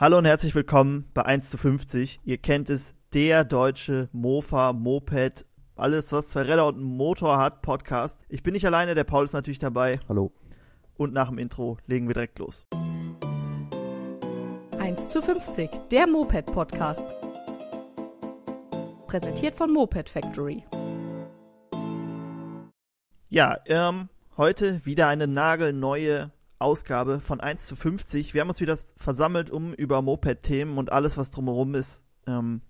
Hallo und herzlich willkommen bei 1 zu 50. Ihr kennt es, der deutsche Mofa, Moped, alles was zwei Räder und einen Motor hat, Podcast. Ich bin nicht alleine, der Paul ist natürlich dabei. Hallo. Und nach dem Intro legen wir direkt los. 1 zu 50, der Moped-Podcast. Präsentiert von Moped Factory. Ja, ähm, heute wieder eine nagelneue Ausgabe von 1 zu 50. Wir haben uns wieder versammelt, um über Moped-Themen und alles, was drumherum ist, ähm,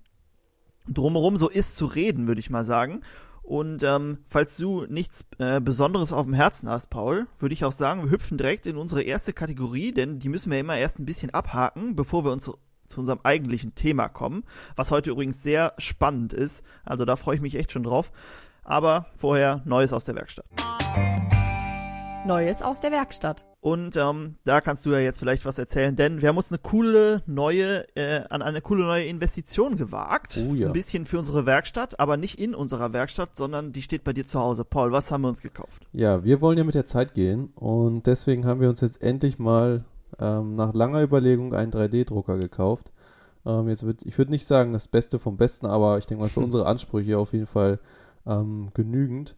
drumherum so ist, zu reden, würde ich mal sagen. Und ähm, falls du nichts äh, Besonderes auf dem Herzen hast, Paul, würde ich auch sagen, wir hüpfen direkt in unsere erste Kategorie, denn die müssen wir immer erst ein bisschen abhaken, bevor wir uns zu, unserem eigentlichen Thema kommen, was heute übrigens sehr spannend ist. Also da freue ich mich echt schon drauf. Aber vorher Neues aus der Werkstatt. Neues aus der Werkstatt. Und ähm, da kannst du ja jetzt vielleicht was erzählen, denn wir haben uns eine coole neue, äh, an eine coole neue Investition gewagt. Oh ja. Ein bisschen für unsere Werkstatt, aber nicht in unserer Werkstatt, sondern die steht bei dir zu Hause. Paul, was haben wir uns gekauft? Ja, wir wollen ja mit der Zeit gehen und deswegen haben wir uns jetzt endlich mal ähm, nach langer Überlegung einen 3D-Drucker gekauft. Ähm, jetzt wird, ich würde nicht sagen das Beste vom Besten, aber ich denke mal für unsere Ansprüche auf jeden Fall ähm, genügend.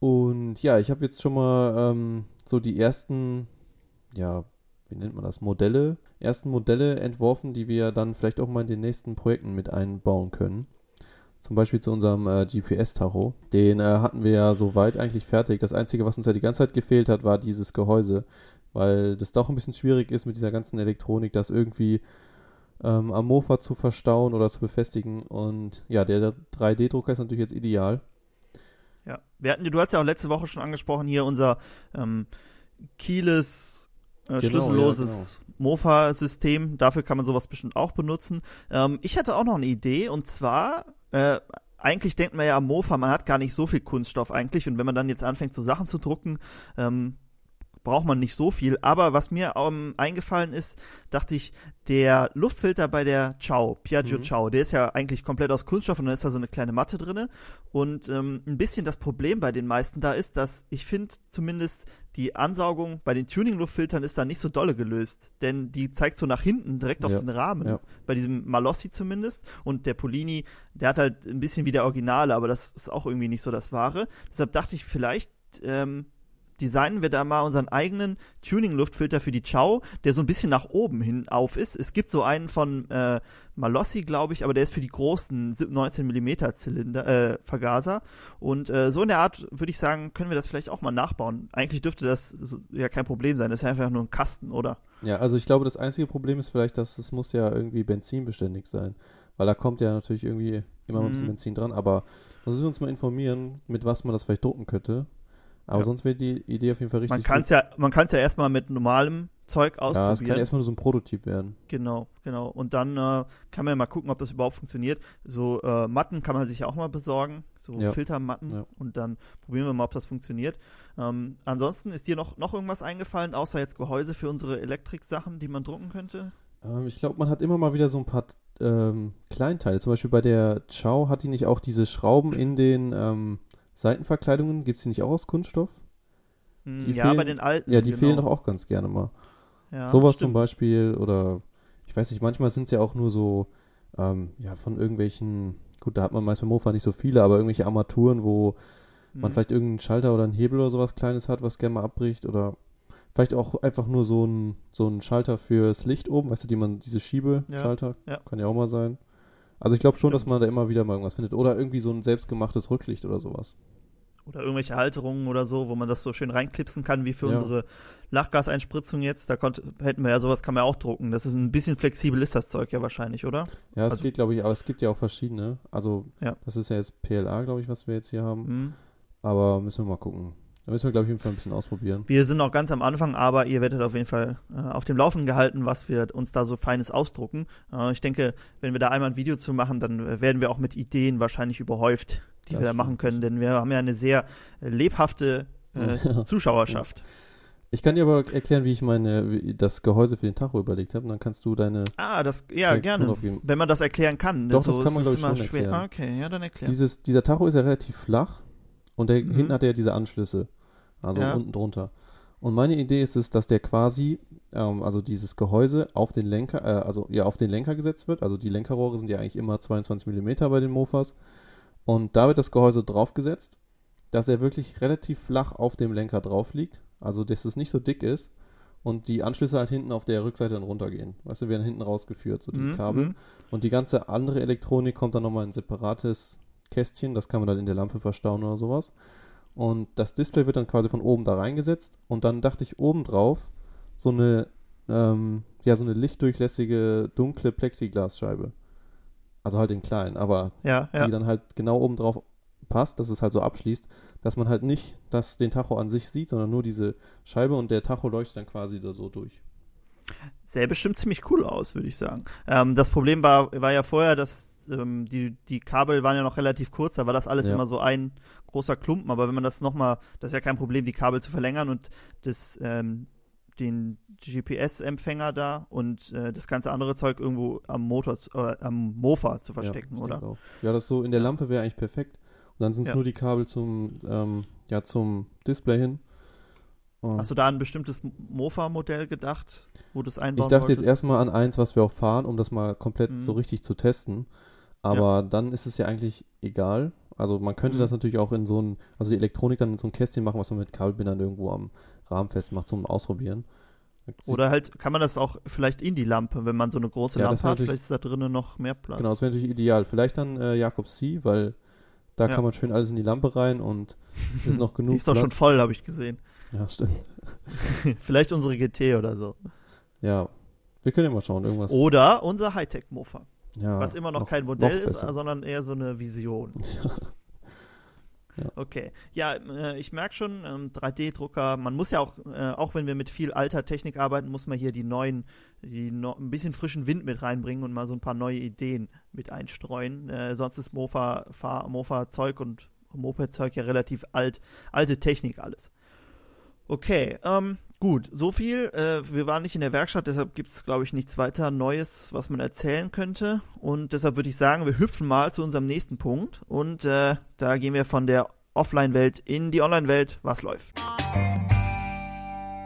Und ja, ich habe jetzt schon mal ähm, so die ersten, ja, wie nennt man das, Modelle, ersten Modelle entworfen, die wir dann vielleicht auch mal in den nächsten Projekten mit einbauen können. Zum Beispiel zu unserem äh, GPS-Tacho. Den äh, hatten wir ja soweit eigentlich fertig. Das Einzige, was uns ja die ganze Zeit gefehlt hat, war dieses Gehäuse. Weil das doch ein bisschen schwierig ist mit dieser ganzen Elektronik, das irgendwie ähm, am Mofa zu verstauen oder zu befestigen. Und ja, der 3D-Drucker ist natürlich jetzt ideal. Wir hatten, du hast ja auch letzte Woche schon angesprochen, hier unser ähm, Keyless äh, Genau, schlüsselloses ja, Mofa-System. Dafür kann man sowas bestimmt auch benutzen. Ähm, ich hatte auch noch eine Idee und zwar, äh, eigentlich denkt man ja am Mofa, man hat gar nicht so viel Kunststoff eigentlich und wenn man dann jetzt anfängt, so Sachen zu drucken, ähm, braucht man nicht so viel. Aber was mir ähm, eingefallen ist, dachte ich, der Luftfilter bei der Ciao, Piaggio Mhm. Ciao, der ist ja eigentlich komplett aus Kunststoff und dann ist da so eine kleine Matte drinne. Und ähm, ein bisschen das Problem bei den meisten da ist, dass ich finde zumindest die Ansaugung bei den Tuning-Luftfiltern ist da nicht so dolle gelöst. Denn die zeigt so nach hinten direkt auf Ja, den Rahmen. ja. Bei diesem Malossi zumindest. Und der Polini, der hat halt ein bisschen wie der Originale, aber das ist auch irgendwie nicht so das Wahre. Deshalb dachte ich, vielleicht ähm, designen wir da mal unseren eigenen Tuning-Luftfilter für die Ciao, der so ein bisschen nach oben hin auf ist. Es gibt so einen von äh, Malossi, glaube ich, aber der ist für die großen 19 mm Zylinder, äh, Vergaser. Und äh, so in der Art würde ich sagen, können wir das vielleicht auch mal nachbauen. Eigentlich dürfte das ja kein Problem sein. Das ist ja einfach nur ein Kasten, oder? Ja, also ich glaube, das einzige Problem ist vielleicht, dass es muss ja irgendwie benzinbeständig sein. Weil da kommt ja natürlich irgendwie immer mal ein bisschen Mhm. Benzin dran. Aber müssen wir uns mal informieren, mit was man das vielleicht drucken könnte. Aber Ja. sonst wäre die Idee auf jeden Fall richtig Man kann es ja, man kann es ja erstmal mit normalem Zeug Ja, es kann ausprobieren. erstmal nur so ein Prototyp werden. Genau, genau. Und dann äh, kann man ja mal gucken, ob das überhaupt funktioniert. So äh, Matten kann man sich ja auch mal besorgen, so Ja. Filtermatten. Ja. Und dann probieren wir mal, ob das funktioniert. Ähm, ansonsten ist dir noch, noch irgendwas eingefallen, außer jetzt Gehäuse für unsere Elektrik-Sachen, die man drucken könnte? Ähm, ich glaube, man hat immer mal wieder so ein paar ähm, Kleinteile. Zum Beispiel bei der Chow hat die nicht auch diese Schrauben in den ähm, Seitenverkleidungen. Gibt es die nicht auch aus Kunststoff? Hm, Die ja, fehlen- bei den alten. Ja, die genau. fehlen doch auch ganz gerne mal. Ja, Sowas zum. Beispiel oder ich weiß nicht, manchmal sind es ja auch nur so, ähm, ja, von irgendwelchen, gut, da hat man meist beim Mofa nicht so viele, aber irgendwelche Armaturen, wo man Hm. vielleicht irgendeinen Schalter oder einen Hebel oder sowas Kleines hat, was gerne mal abbricht oder vielleicht auch einfach nur so ein, so ein Schalter fürs Licht oben, weißt du, die man, diese Schiebeschalter, Ja, ja. kann ja auch mal sein. Also ich glaube schon, dass man da immer wieder mal irgendwas findet. Oder irgendwie so ein selbstgemachtes Rücklicht oder sowas. Oder irgendwelche Halterungen oder so, wo man das so schön reinklipsen kann, wie für Ja. unsere Lachgaseinspritzung jetzt. Da konnte, hätten wir ja sowas, kann man ja auch drucken. Das ist ein bisschen flexibel, ist das Zeug ja wahrscheinlich, oder? Ja, es Also- geht, glaube ich, aber es gibt ja auch verschiedene. Also Ja. das ist ja jetzt PLA, glaube ich, was wir jetzt hier haben. Hm. Aber müssen wir mal gucken. Da müssen wir, glaube ich, auf jeden Fall ein bisschen ausprobieren. Wir sind noch ganz am Anfang, aber ihr werdet auf jeden Fall äh, auf dem Laufen gehalten, was wir uns da so Feines ausdrucken. Äh, ich denke, wenn wir da einmal ein Video zu machen, dann äh, werden wir auch mit Ideen wahrscheinlich überhäuft, die Das wir da machen können, denn wir haben ja eine sehr äh, lebhafte äh, Zuschauerschaft. Ich kann dir aber erklären, wie ich meine, wie das Gehäuse für den Tacho überlegt habe. Und dann kannst du deine. Ah, das, ja, Reaktion gerne. aufgeben. Wenn man das erklären kann. Doch, so das kann man, ist glaub ich, immer schon schwer. erklären. Ah, okay, ja, dann erklär. Dieses, dieser Tacho ist ja relativ flach und der, Mhm. hinten hat er diese Anschlüsse. Also Ja. unten drunter. Und meine Idee ist es, dass der quasi ähm, also dieses Gehäuse auf den Lenker, äh, also ja, auf den Lenker gesetzt wird. Also die Lenkerrohre sind ja eigentlich immer 22 mm bei den Mofas. Und da wird das Gehäuse draufgesetzt, dass er wirklich relativ flach auf dem Lenker drauf liegt. Also dass es nicht so dick ist und die Anschlüsse halt hinten auf der Rückseite dann runtergehen. Weißt du, werden hinten rausgeführt, so die Mhm, Kabel. mhm. Und die ganze andere Elektronik kommt dann nochmal in ein separates Kästchen, das kann man dann in der Lampe verstauen oder sowas. Und das Display wird dann quasi von oben da reingesetzt und dann dachte ich oben drauf so eine, ähm, ja, so eine lichtdurchlässige, dunkle Plexiglasscheibe. Also halt in klein, aber Ja, ja. die dann halt genau oben drauf passt, dass es halt so abschließt, dass man halt nicht das, den Tacho an sich sieht, sondern nur diese Scheibe und der Tacho leuchtet dann quasi da so durch. Sähe bestimmt ziemlich cool aus, würde ich sagen. Ähm, das Problem war, war ja vorher, dass ähm, die, die Kabel waren ja noch relativ kurz, da war das alles Ja. immer so ein großer Klumpen, aber wenn man das nochmal, das ist ja kein Problem, die Kabel zu verlängern und das, ähm, den GPS-Empfänger da und äh, das ganze andere Zeug irgendwo am Motor, äh, am Mofa zu verstecken, ja, oder? Ja, das so in der Ja. Lampe wäre eigentlich perfekt. Und dann sind es Ja. nur die Kabel zum, ähm, ja, zum Display hin. Und Hast du da ein bestimmtes Mofa-Modell gedacht, wo du es einbauen ich dachte jetzt wolltest? erstmal an eins, was wir auch fahren, um das mal komplett Mhm. so richtig zu testen. Aber dann ist es ja eigentlich egal. Also man könnte Mhm. das natürlich auch in so ein, also die Elektronik dann in so ein Kästchen machen, was man mit Kabelbindern irgendwo am Rahmen festmacht zum Ausprobieren. Oder halt, kann man das auch vielleicht in die Lampe, wenn man so eine große Ja, Lampe hat, vielleicht ist da drinnen noch mehr Platz. Genau, das wäre natürlich ideal. Vielleicht dann äh, Jakob C, weil da Ja. kann man schön alles in die Lampe rein und ist noch genug Die ist doch schon Platz. voll, habe ich gesehen. Ja, stimmt. vielleicht unsere GT oder so. Ja, wir können ja mal schauen, irgendwas. Oder unser Hightech-Mofa, ja, was immer noch, kein Modell noch ist, sondern eher so eine Vision. Ja. Okay. Ja, äh, ich merke schon, ähm, 3D-Drucker, man muss ja auch, äh, auch wenn wir mit viel alter Technik arbeiten, muss man hier die neuen, die no ein bisschen frischen Wind mit reinbringen und mal so ein paar neue Ideen mit einstreuen. Äh, sonst ist Mofa, Mofa-Zeug und Moped-Zeug ja relativ alt, alte Technik alles. Okay, ähm, gut, so viel. Äh, wir waren nicht in der Werkstatt, deshalb gibt es, glaube ich, nichts weiter Neues, was man erzählen könnte. Und deshalb würde ich sagen, wir hüpfen mal zu unserem nächsten Punkt. Und äh, da gehen wir von der Offline-Welt in die Online-Welt. Was läuft?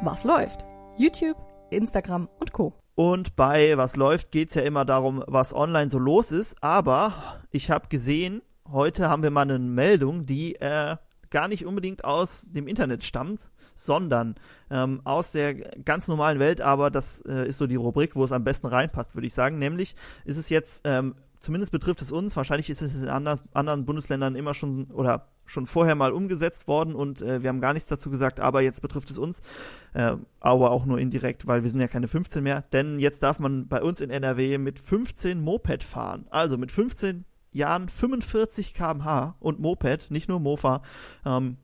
Was läuft? YouTube, Instagram und Co. Und bei Was läuft geht es ja immer darum, was online so los ist. Aber ich habe gesehen, heute haben wir mal eine Meldung, die äh, gar nicht unbedingt aus dem Internet stammt, sondern ähm, aus der ganz normalen Welt. Aber das äh, ist so die Rubrik, wo es am besten reinpasst, würde ich sagen. Nämlich ist es jetzt, ähm, zumindest betrifft es uns, wahrscheinlich ist es in andern, anderen Bundesländern immer schon oder schon vorher mal umgesetzt worden und äh, wir haben gar nichts dazu gesagt, aber jetzt betrifft es uns, äh, aber auch nur indirekt, weil wir sind ja keine 15 mehr, denn jetzt darf man bei uns in NRW mit 15 Moped fahren, also mit 15 Jahren 45 km/h und Moped, nicht nur Mofa. Ähm,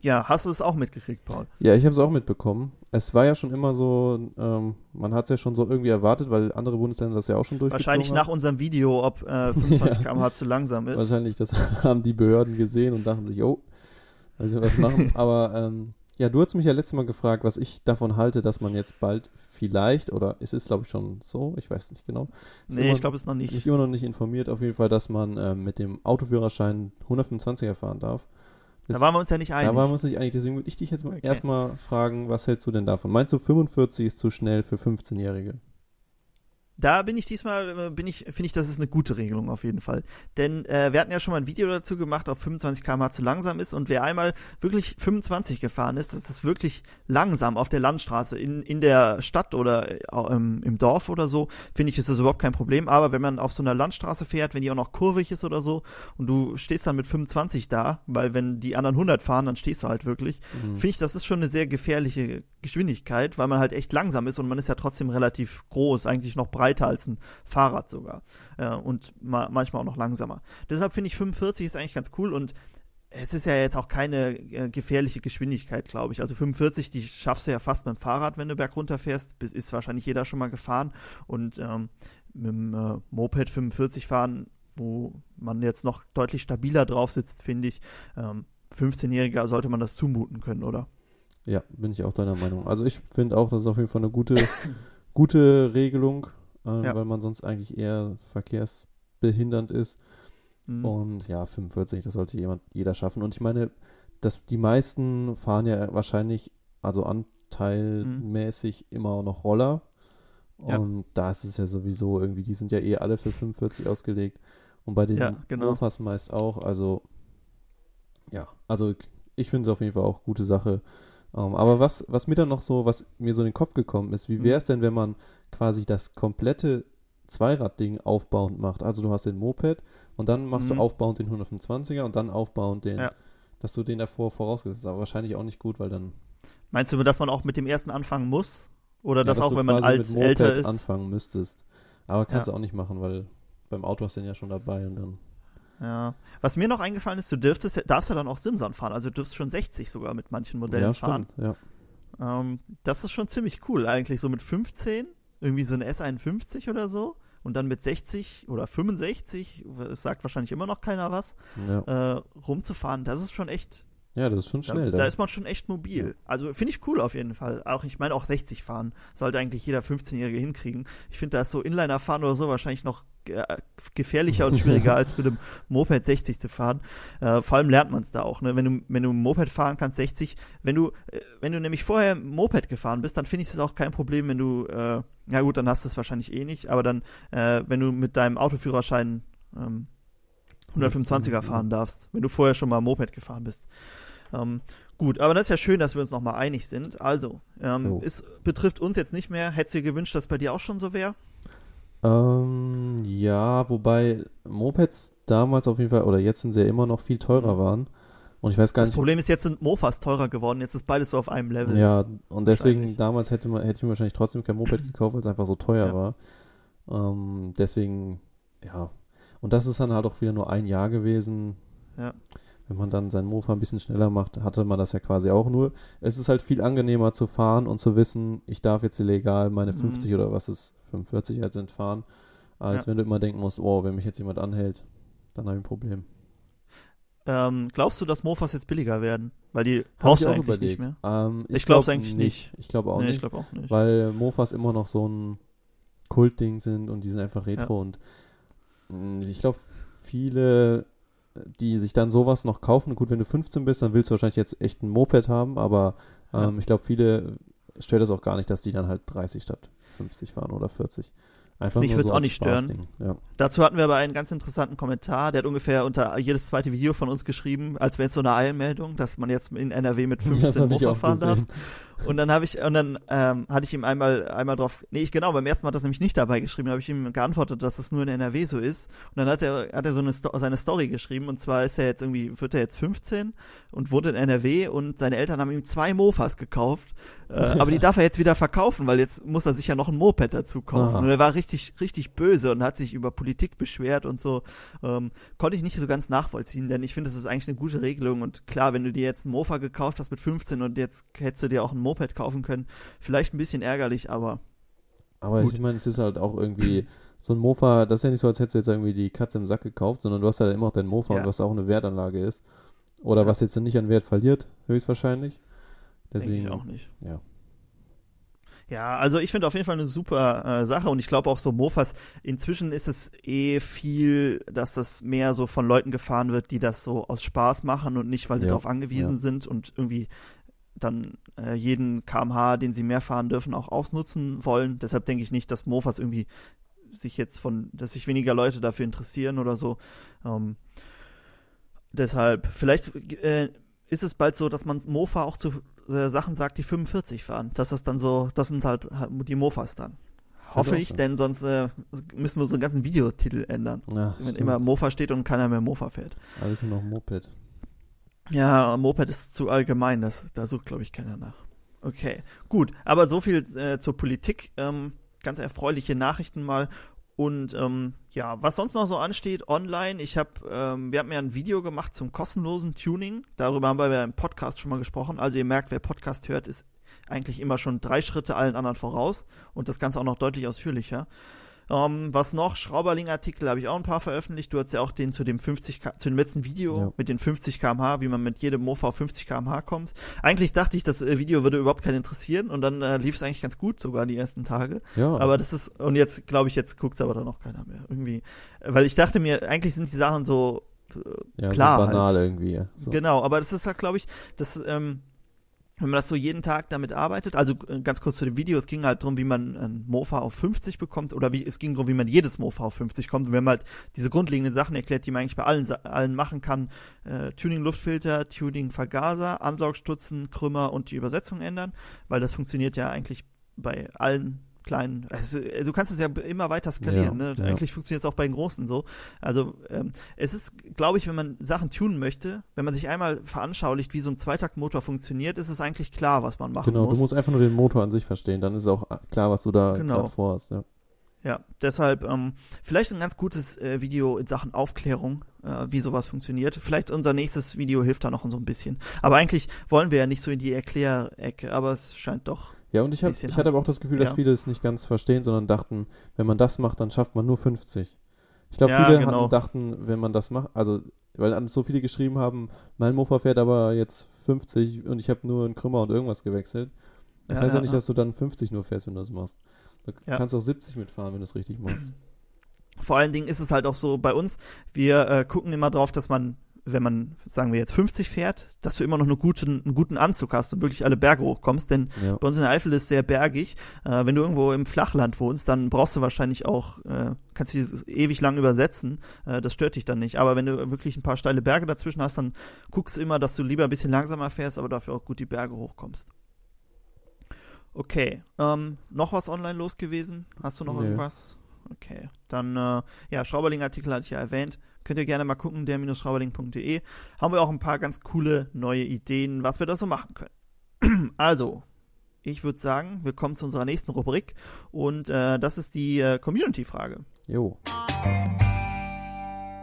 ja, hast du es auch mitgekriegt, Paul? Ja, ich habe es auch mitbekommen. Es war ja schon immer so, ähm, man hat es ja schon so irgendwie erwartet, weil andere Bundesländer das ja auch schon durchgezogen Wahrscheinlich nach haben. unserem Video, ob äh, 25 km/h zu langsam ist. Wahrscheinlich, das haben die Behörden gesehen und dachten sich, oh, also was machen. Aber ähm, ja, du hast mich ja letztes Mal gefragt, was ich davon halte, dass man jetzt bald vielleicht, oder es ist glaube ich schon so, ich weiß nicht genau. Nee, immer- ich glaube es noch nicht. mich immer noch nicht informiert, auf jeden Fall, dass man ähm, mit dem Autoführerschein 125er fahren darf. Da waren wir uns ja nicht einig. Da waren wir uns nicht einig, deswegen würde ich dich jetzt mal Okay. erstmal fragen, was hältst du denn davon? Meinst du 45 ist zu schnell für 15-Jährige? Da bin ich diesmal, äh, bin ich, finde ich, das ist eine gute Regelung auf jeden Fall. Denn äh, wir hatten ja schon mal ein Video dazu gemacht, ob 25 km/h zu langsam ist und wer einmal wirklich 25 gefahren ist, das ist wirklich langsam auf der Landstraße. In, in der Stadt oder äh, im, Dorf oder so, finde ich, ist das überhaupt kein Problem. Aber wenn man auf so einer Landstraße fährt, wenn die auch noch kurvig ist oder so und du stehst dann mit 25 da, weil wenn die anderen 100 fahren, dann stehst du halt wirklich, Mhm. finde ich, das ist schon eine sehr gefährliche Geschwindigkeit, weil man halt echt langsam ist und man ist ja trotzdem relativ groß, eigentlich noch breiter als ein Fahrrad sogar äh, und ma manchmal auch noch langsamer. Deshalb finde ich 45 ist eigentlich ganz cool und es ist ja jetzt auch keine äh, gefährliche Geschwindigkeit, glaube ich. Also 45, die schaffst du ja fast mit dem Fahrrad, wenn du bergunter fährst. Ist wahrscheinlich jeder schon mal gefahren. Und ähm, mit dem äh, Moped 45 fahren, wo man jetzt noch deutlich stabiler drauf sitzt, finde ich, ähm, 15-Jähriger sollte man das zumuten können, oder? Ja, bin ich auch deiner Meinung. Also ich finde auch, das ist auf jeden Fall eine gute, gute Regelung, äh, Ja. weil man sonst eigentlich eher verkehrsbehindernd ist. Mhm. Und ja, 45, das sollte jemand, jeder schaffen. Und ich meine, dass die meisten fahren ja wahrscheinlich, also an, teilmäßig immer noch Roller. Ja. Und da ist es ja sowieso irgendwie, die sind ja eh alle für 45 ausgelegt. Und bei den Ja, genau. Mofas meist auch. Also, ja, also ich finde es auf jeden Fall auch gute Sache. Ähm, aber was, was mir dann noch so, was mir so in den Kopf gekommen ist, wie Mhm. wäre es denn, wenn man quasi das komplette Zweiradding aufbauend macht? Also du hast den Moped und dann machst Mhm. du aufbauend den 125er und dann aufbauend den, Ja. dass du den davor vorausgesetzt hast. Aber wahrscheinlich auch nicht gut, weil dann Meinst du, dass man auch mit dem ersten anfangen muss? Oder ja, das dass auch, wenn man alt älter ist? anfangen müsstest. Aber kannst Ja. du auch nicht machen, weil beim Auto hast du den ja schon dabei und dann. Ja. Was mir noch eingefallen ist, du dürftest, darfst ja dann auch Simson fahren. Also du dürfst schon 60 sogar mit manchen Modellen ja, fahren. stimmt. Ja. Ähm, das ist schon ziemlich cool eigentlich. So mit 15, irgendwie so ein S51 oder so. Und dann mit 60 oder 65, es sagt wahrscheinlich immer noch keiner was, Ja. äh, rumzufahren, das ist schon echt ja, das ist schon schnell. Da, da ist man schon echt mobil. Also finde ich cool auf jeden Fall. Auch ich meine auch 60 fahren sollte eigentlich jeder 15-Jährige hinkriegen. Ich finde da ist so Inliner fahren oder so wahrscheinlich noch äh, gefährlicher und schwieriger als mit dem Moped 60 zu fahren. Äh, vor allem lernt man es da auch. Ne? Wenn du wenn du Moped fahren kannst 60, wenn du äh, wenn du nämlich vorher Moped gefahren bist, dann finde ich es auch kein Problem, wenn du äh, ja gut, dann hast du es wahrscheinlich eh nicht. Aber dann äh, wenn du mit deinem Autoführerschein ähm, 125er fahren darfst, wenn du vorher schon mal Moped gefahren bist. Ähm, gut, aber das ist ja schön, dass wir uns nochmal einig sind. Also, ähm, Jo. es betrifft uns jetzt nicht mehr. Hättest du dir gewünscht, dass bei dir auch schon so wäre? Ähm, ja, wobei Mopeds damals auf jeden Fall, oder jetzt sind sie ja immer noch viel teurer waren. Und ich weiß gar Das nicht. Problem ist, jetzt sind Mofas teurer geworden. Jetzt ist beides so auf einem Level. Ja, und deswegen damals hätte man hätte ich mir wahrscheinlich trotzdem kein Moped gekauft, weil es einfach so teuer Ja. war. Ähm, deswegen, ja. Und das ist dann halt auch wieder nur ein Jahr gewesen. Ja. Wenn man dann seinen Mofa ein bisschen schneller macht, hatte man das ja quasi auch nur. Es ist halt viel angenehmer zu fahren und zu wissen, ich darf jetzt illegal meine Mhm. 50 oder was es 45 halt sind fahren, als Ja. wenn du immer denken musst, oh, wenn mich jetzt jemand anhält, dann habe ich ein Problem. Ähm, glaubst du, dass Mofas jetzt billiger werden? Weil die brauchst ich du eigentlich überlegt. nicht mehr. Ähm, Ich glaub's glaub eigentlich nicht. Ich glaube auch nee, ich nicht. glaube auch nicht. weil Mofas immer noch so ein Kultding sind und die sind einfach retro und mh, ich glaube, viele, die sich dann sowas noch kaufen, gut, wenn du 15 bist, dann willst du wahrscheinlich jetzt echt ein Moped haben, aber Ja. ähm, ich glaube, viele stört das auch gar nicht, dass die dann halt 30 statt 50 fahren oder 40. Einfach Mich nur würd's so auch nicht stören. Ja. Dazu hatten wir aber einen ganz interessanten Kommentar. Der hat ungefähr unter jedes zweite Video von uns geschrieben, als wäre es so eine Eilmeldung, dass man jetzt in NRW mit 15 hab ich Mofa fahren darf. Und dann habe ich, und dann ähm, hatte ich ihm einmal, einmal drauf, nee, ich genau, beim ersten Mal hat das nämlich nicht dabei geschrieben, habe ich ihm geantwortet, dass es nur in NRW so ist. Und dann hat er, hat er so eine seine Story geschrieben, und zwar ist er jetzt irgendwie, wird er jetzt 15 und wohnt in NRW und seine Eltern haben ihm zwei Mofas gekauft, äh, aber die darf er jetzt wieder verkaufen, weil jetzt muss er sich ja noch ein Moped dazu kaufen. Aha. Und er war richtig, richtig böse und hat sich über Politik beschwert und so. Ähm, konnte ich nicht so ganz nachvollziehen, denn ich finde, das ist eigentlich eine gute Regelung. Und klar, wenn du dir jetzt ein Mofa gekauft hast mit 15 und jetzt hättest du dir auch ein Moped kaufen können, vielleicht ein bisschen ärgerlich, aber Aber Gut. ich meine, es ist halt auch irgendwie so ein Mofa, das ist ja nicht so, als hättest du jetzt irgendwie die Katze im Sack gekauft, sondern du hast ja immer auch dein Mofa Ja. und was auch eine Wertanlage ist. Oder Ja. was jetzt nicht an Wert verliert, höchstwahrscheinlich. Deswegen, ich auch nicht. ja. Ja, also ich finde auf jeden Fall eine super äh, Sache und ich glaube auch so Mofas, inzwischen ist es eh viel, dass das mehr so von Leuten gefahren wird, die das so aus Spaß machen und nicht, weil sie Ja, darauf angewiesen ja. sind und irgendwie dann äh, jeden kmh, den sie mehr fahren dürfen, auch ausnutzen wollen. Deshalb denke ich nicht, dass Mofas irgendwie sich jetzt von, dass sich weniger Leute dafür interessieren oder so. Ähm, deshalb, vielleicht äh, ist es bald so, dass man Mofa auch zu äh, Sachen sagt, die 45 fahren. Das ist dann so, das sind halt halt die Mofas dann. Hoffe auch ich, denn sonst äh, müssen wir so einen ganzen Videotitel ändern. ja Wenn stimmt. immer Mofa steht und keiner mehr Mofa fährt. Alles nur noch Moped. Ja, Moped ist zu allgemein, das, da sucht, glaube ich, keiner nach. Okay, gut, aber so viel äh, zur Politik. Ähm, ganz erfreuliche Nachrichten mal. Und ähm, ja, was sonst noch so ansteht, online, ich habe, ähm, wir haben ja ein Video gemacht zum kostenlosen Tuning. Darüber haben wir ja im Podcast schon mal gesprochen. Also ihr merkt, wer Podcast hört, ist eigentlich immer schon drei Schritte allen anderen voraus und das Ganze auch noch deutlich ausführlicher. Ähm, was noch? Schrauberling-Artikel habe ich auch ein paar veröffentlicht. Du hast ja auch den zu dem 50 K zu dem letzten Video Ja. mit den 50 km/h, wie man mit jedem Mofa auf 50 km/h kommt. Eigentlich dachte ich, das äh, Video würde überhaupt keinen interessieren und dann äh, lief es eigentlich ganz gut, sogar die ersten Tage. Ja, Aber das ist, und jetzt glaube ich, jetzt guckt aber dann noch keiner mehr. Irgendwie. Weil ich dachte mir, eigentlich sind die Sachen so äh, ja, klar so halt. banal irgendwie. So. Genau, aber das ist ja, glaube ich, das, ähm, wenn man das so jeden Tag damit arbeitet, also äh, ganz kurz zu dem Video, es ging halt darum, wie man ein Mofa auf 50 bekommt oder wie es ging darum, wie man jedes Mofa auf 50 kommt. Und wir haben halt diese grundlegenden Sachen erklärt, die man eigentlich bei allen allen machen kann. Äh, Tuning Luftfilter, Tuning Vergaser, Ansaugstutzen, Krümmer und die Übersetzung ändern, weil das funktioniert ja eigentlich bei allen kleinen, also, du kannst es ja immer weiter skalieren, ja, ne? Ja. Eigentlich funktioniert es auch bei den Großen so. Also ähm, es ist, glaube ich, wenn man Sachen tunen möchte, wenn man sich einmal veranschaulicht, wie so ein Zweitaktmotor funktioniert, ist es eigentlich klar, was man machen genau, muss. Genau, du musst einfach nur den Motor an sich verstehen, dann ist auch klar, was du da genau. vorhast, ja. Ja, deshalb ähm, vielleicht ein ganz gutes äh, Video in Sachen Aufklärung, äh, wie sowas funktioniert. Vielleicht unser nächstes Video hilft da noch so ein bisschen. Aber eigentlich wollen wir ja nicht so in die Erklärecke, aber es scheint doch ja, und ich, hab, ich hatte aber auch das Gefühl, dass ja. viele es nicht ganz verstehen, sondern dachten, wenn man das macht, dann schafft man nur 50. Ich glaube, ja, viele genau. hatten, dachten, wenn man das macht, also, weil so viele geschrieben haben, mein Mofa fährt aber jetzt 50 und ich habe nur einen Krümmer und irgendwas gewechselt. Das ja, heißt ja, nicht, dass du dann 50 nur fährst, wenn du das machst. Du kannst auch 70 mitfahren, wenn du es richtig machst. Vor allen Dingen ist es halt auch so bei uns, wir äh, gucken immer drauf, dass man wenn man, sagen wir jetzt 50 fährt, dass du immer noch eine guten, einen guten Anzug hast und wirklich alle Berge hochkommst, denn ja. bei uns in der Eifel ist es sehr bergig. Äh, wenn du irgendwo im Flachland wohnst, dann brauchst du wahrscheinlich auch, äh, kannst du dieses ewig lang übersetzen, äh, das stört dich dann nicht. Aber wenn du wirklich ein paar steile Berge dazwischen hast, dann guckst du immer, dass du lieber ein bisschen langsamer fährst, aber dafür auch gut die Berge hochkommst. Okay, ähm, noch was online los gewesen? Hast du noch nee. irgendwas? Okay, dann, äh, ja, Schrauberling-Artikel hatte ich ja erwähnt. Könnt ihr gerne mal gucken, der-schrauberling.de. Haben wir auch ein paar ganz coole neue Ideen, was wir da so machen können. also, ich würde sagen, wir kommen zu unserer nächsten Rubrik und äh, das ist die äh, Community-Frage. Jo.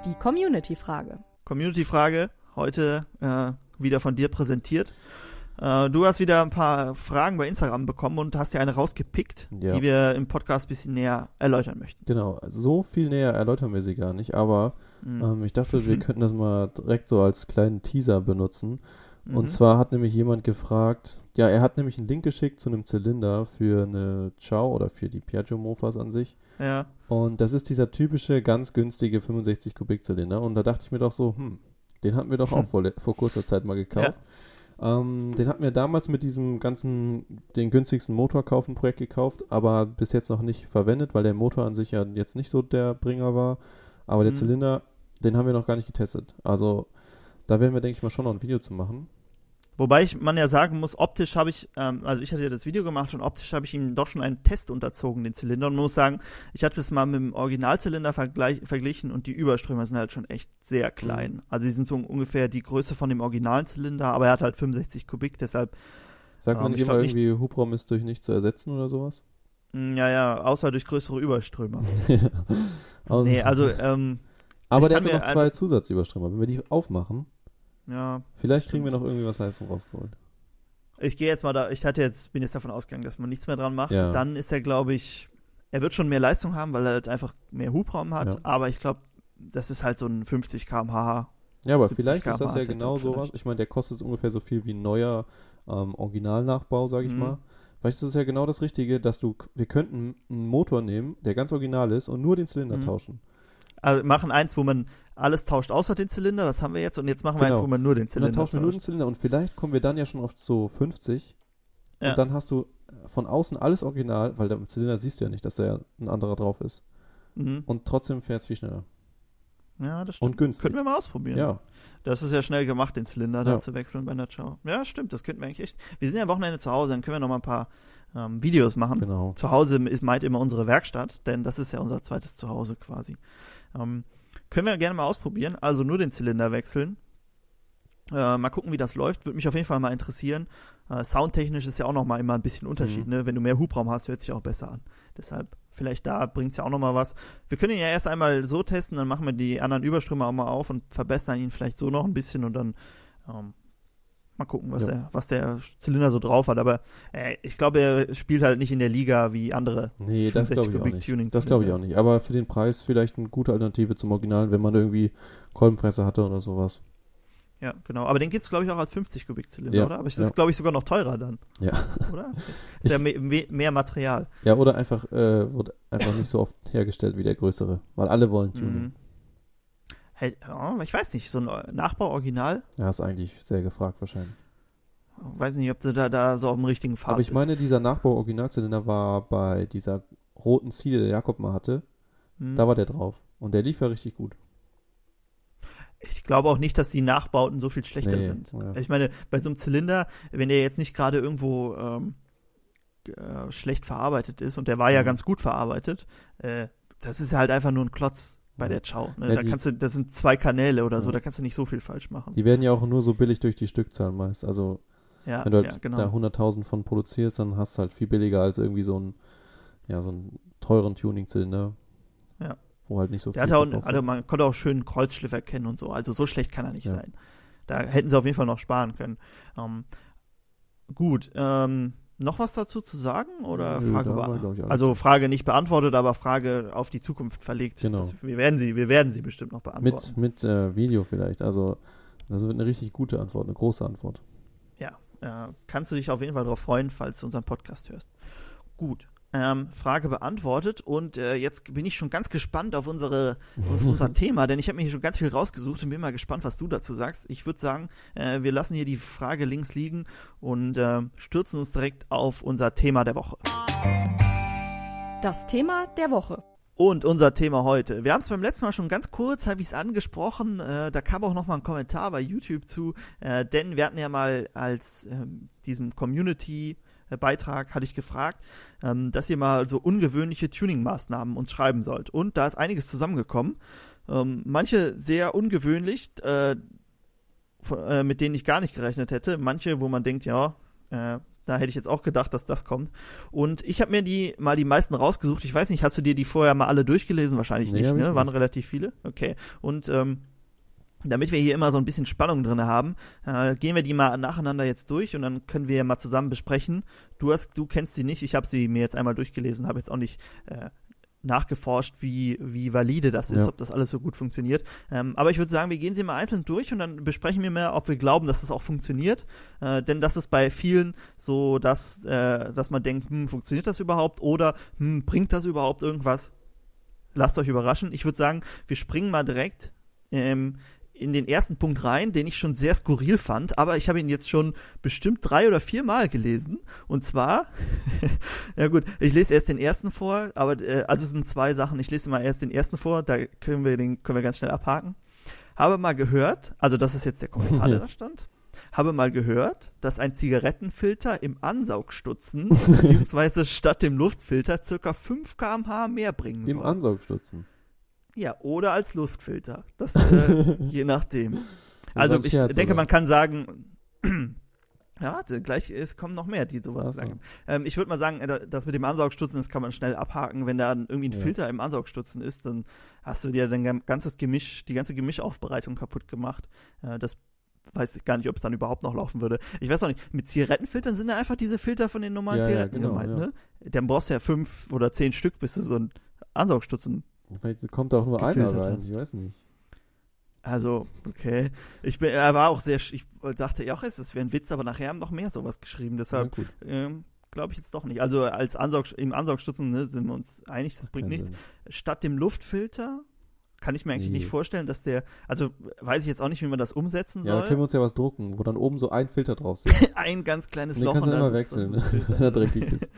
Die Community-Frage. Community-Frage, heute äh, wieder von dir präsentiert. Äh, du hast wieder ein paar Fragen bei Instagram bekommen und hast dir eine rausgepickt, ja. die wir im Podcast ein bisschen näher erläutern möchten. Genau, so viel näher erläutern wir sie gar nicht, aber mhm. ähm, ich dachte, wir könnten das mal direkt so als kleinen Teaser benutzen. Mhm. Und zwar hat nämlich jemand gefragt, ja, er hat nämlich einen Link geschickt zu einem Zylinder für eine Chow oder für die Piaggio Mofas an sich. Ja. Und das ist dieser typische, ganz günstige 65 Kubik Zylinder. Und da dachte ich mir doch so, hm, den hatten wir doch auch vor, vor kurzer Zeit mal gekauft. Ja. Ähm, den hatten wir damals mit diesem ganzen, den günstigsten Motor kaufen Projekt gekauft, aber bis jetzt noch nicht verwendet, weil der Motor an sich ja jetzt nicht so der Bringer war. Aber der mhm. Zylinder, den haben wir noch gar nicht getestet. Also da werden wir, denke ich mal, schon noch ein Video zu machen. Wobei ich, man ja sagen muss, optisch habe ich, ähm, also ich hatte ja das Video gemacht und optisch habe ich ihm doch schon einen Test unterzogen, den Zylinder. Und muss sagen, ich hatte das mal mit dem Originalzylinder verglichen und die Überströmer sind halt schon echt sehr klein. Mhm. Also die sind so ungefähr die Größe von dem Originalzylinder, aber er hat halt 65 Kubik, deshalb. Sagt man ähm, nicht immer irgendwie, Hubraum ist durch nichts zu ersetzen oder sowas? Mm, ja, ja, außer durch größere Überströmer. also, nee, also, ähm, Aber der hat noch zwei also, Zusatzüberströmer. Wenn wir die aufmachen, ja. Vielleicht kriegen wir noch irgendwie was Leistung rausgeholt. Ich gehe jetzt mal da, ich hatte jetzt, bin jetzt davon ausgegangen, dass man nichts mehr dran macht. Ja. Dann ist er, glaube ich, er wird schon mehr Leistung haben, weil er halt einfach mehr Hubraum hat. Ja. Aber ich glaube, das ist halt so ein 50 km/h. Ja, aber vielleicht ist das ja genau sowas. Ich meine, der kostet ungefähr so viel wie ein neuer ähm, Originalnachbau, sage ich mhm. mal. Vielleicht ist es ja genau das Richtige, dass du, wir könnten einen Motor nehmen, der ganz original ist und nur den Zylinder mhm. tauschen. Also machen eins, wo man alles tauscht außer den Zylinder, das haben wir jetzt und jetzt machen wir genau. eins, wo man nur den Zylinder und dann tauschen wir nur den Zylinder und vielleicht kommen wir dann ja schon auf so 50 ja. und dann hast du von außen alles original, weil der Zylinder siehst du ja nicht, dass da ein anderer drauf ist. Mhm. Und trotzdem fährt es viel schneller. Ja, das stimmt. Und günstig. Können wir mal ausprobieren. Ja. Das ist ja schnell gemacht, den Zylinder ja. da zu wechseln bei der Chow. Ja, stimmt, das könnten wir eigentlich echt. Wir sind ja am Wochenende zu Hause, dann können wir noch mal ein paar ähm, Videos machen. Genau. Zu Hause ist meint immer unsere Werkstatt, denn das ist ja unser zweites Zuhause quasi. Ähm, können wir gerne mal ausprobieren. Also nur den Zylinder wechseln. Äh, mal gucken, wie das läuft. Würde mich auf jeden Fall mal interessieren. Äh, soundtechnisch ist ja auch noch mal immer ein bisschen Unterschied. Mhm. Ne? Wenn du mehr Hubraum hast, hört sich auch besser an. Deshalb, vielleicht da bringt es ja auch noch mal was. Wir können ihn ja erst einmal so testen, dann machen wir die anderen Überströme auch mal auf und verbessern ihn vielleicht so noch ein bisschen und dann ähm, Mal gucken, was, ja. der, was der Zylinder so drauf hat. Aber äh, ich glaube, er spielt halt nicht in der Liga wie andere. Nee, das glaube ich auch nicht. Das glaube ich auch nicht. Aber für den Preis vielleicht eine gute Alternative zum Originalen, wenn man irgendwie Kolbenpresse hatte oder sowas. Ja, genau. Aber den gibt es, glaube ich, auch als 50 Kubik Zylinder, ja, oder? Aber das ja. ist, glaube ich, sogar noch teurer dann. Ja. Oder? Ist ja mehr, mehr, Material. Ja, oder einfach, äh, wird einfach nicht so oft hergestellt wie der größere. Weil alle wollen Tuning. Mhm. Hey, ich weiß nicht, so ein Nachbau-Original? Ja, ist eigentlich sehr gefragt wahrscheinlich. weiß nicht, ob du da, da so auf dem richtigen Pfad Aber ich bist. meine, dieser Nachbau-Originalzylinder war bei dieser roten Ziele, der Jakob mal hatte. Hm. Da war der drauf. Und der lief ja richtig gut. Ich glaube auch nicht, dass die Nachbauten so viel schlechter Nee, sind. ja. Ich meine, bei so einem Zylinder, wenn der jetzt nicht gerade irgendwo ähm, äh, schlecht verarbeitet ist, und der war ja Mhm. ganz gut verarbeitet, äh, das ist ja halt einfach nur ein Klotz bei der Chow. Ne? Ja, da kannst du, das sind zwei Kanäle oder so, Ja. da kannst du nicht so viel falsch machen. Die werden ja auch nur so billig durch die Stückzahl meist. Also, ja, wenn du halt genau. da 100.000 von produzierst, dann hast du halt viel billiger als irgendwie so ein, ja, so einen teuren Tuning-Zylinder. Ja. Wo halt nicht so Der viel auch, also man konnte auch schön Kreuzschliff erkennen und so. Also so schlecht kann er nicht sein. Da hätten sie auf jeden Fall noch sparen können. Ähm, gut, ähm, noch was dazu zu sagen oder Nö, Frage war. Also Frage nicht beantwortet, aber Frage auf die Zukunft verlegt. Genau. Das, wir werden sie, wir werden sie bestimmt noch beantworten. mit mit äh, Video vielleicht. Also, das wird eine richtig gute Antwort, eine große Antwort. Ja, äh, kannst du dich auf jeden Fall darauf freuen, falls du unseren Podcast hörst. Gut. Ähm, Frage beantwortet und äh, jetzt bin ich schon ganz gespannt auf unsere auf unser Thema, denn ich habe mir hier schon ganz viel rausgesucht und bin mal gespannt, was du dazu sagst. Ich würde sagen, äh, wir lassen hier die Frage links liegen und äh, stürzen uns direkt auf unser Thema der Woche. Das Thema der Woche. Und unser Thema heute. Wir haben es beim letzten Mal schon ganz kurz, habe ich es angesprochen. Äh, da kam auch noch mal ein Kommentar bei YouTube zu, äh, denn wir hatten ja mal als ähm, diesem Community-Beitrag hatte ich gefragt, ähm, dass ihr mal so ungewöhnliche Tuning-Maßnahmen uns schreiben sollt. Und da ist einiges zusammengekommen. Ähm, manche sehr ungewöhnlich, äh, äh, mit denen ich gar nicht gerechnet hätte. Manche, wo man denkt, ja, äh, da hätte ich jetzt auch gedacht, dass das kommt. Und ich habe mir die mal die meisten rausgesucht. Ich weiß nicht, hast du dir die vorher mal alle durchgelesen? Wahrscheinlich Nee, nicht, ne? Waren nicht. relativ viele. Okay. Und ähm, damit wir hier immer so ein bisschen Spannung drin haben, äh, gehen wir die mal nacheinander jetzt durch und dann können wir mal zusammen besprechen. Du hast, du kennst sie nicht, ich habe sie mir jetzt einmal durchgelesen, habe jetzt auch nicht äh, nachgeforscht, wie, wie valide das ist, Ja. ob das alles so gut funktioniert. Ähm, aber ich würde sagen, wir gehen sie mal einzeln durch und dann besprechen wir mal, ob wir glauben, dass es auch funktioniert. Äh, denn das ist bei vielen so, dass, äh, dass man denkt, hm, funktioniert das überhaupt oder hm, bringt das überhaupt irgendwas? Lasst euch überraschen. Ich würde sagen, wir springen mal direkt ähm, in den ersten Punkt rein, den ich schon sehr skurril fand, aber ich habe ihn jetzt schon bestimmt drei oder vier Mal gelesen. Und zwar, ja gut, ich lese erst den ersten vor, aber äh, also es sind zwei Sachen. Ich lese mal erst den ersten vor, da können wir den können wir ganz schnell abhaken. Habe mal gehört, also das ist jetzt der Kommentar, der da stand. Habe mal gehört, dass ein Zigarettenfilter im Ansaugstutzen beziehungsweise statt dem Luftfilter circa 5 kmh mehr bringen Im soll. Ansaugstutzen. Ja, oder als Luftfilter. Das äh, je nachdem. Also ich Scherz, denke, oder? man kann sagen, ja, gleich es kommen noch mehr, die sowas gesagt haben. Ähm, ich würde mal sagen, äh, das mit dem Ansaugstutzen, das kann man schnell abhaken. Wenn da irgendwie ein Ja. Filter im Ansaugstutzen ist, dann hast du dir dein ganzes Gemisch, die ganze Gemischaufbereitung kaputt gemacht. Äh, das weiß ich gar nicht, ob es dann überhaupt noch laufen würde. Ich weiß auch nicht, mit Zigarettenfiltern sind ja einfach diese Filter von den normalen Ja, ja, Zigaretten genau, gemeint, ja. ne? Dann brauchst du ja fünf oder zehn Stück, bis du so ein Ansaugstutzen Vielleicht kommt da auch nur einer rein, hast. ich weiß nicht. Also, okay. Ich bin, er war auch sehr, sch- ich dachte ja auch, es wäre ein Witz, aber nachher haben noch mehr sowas geschrieben. Ja, Deshalb gut. ähm, glaube ich jetzt doch nicht. Also als Ansaug, im Ansaugstutzen ne, sind wir uns einig, das bringt nichts. Sinn. Statt dem Luftfilter kann ich mir eigentlich Nee. nicht vorstellen, dass der, also weiß ich jetzt auch nicht, wie man das umsetzen Ja, da soll. können wir uns ja was drucken, wo dann oben so ein Filter drauf sitzt. ein ganz kleines Den Loch kannst du da immer so wechseln, wenn er drin. dreckig ist.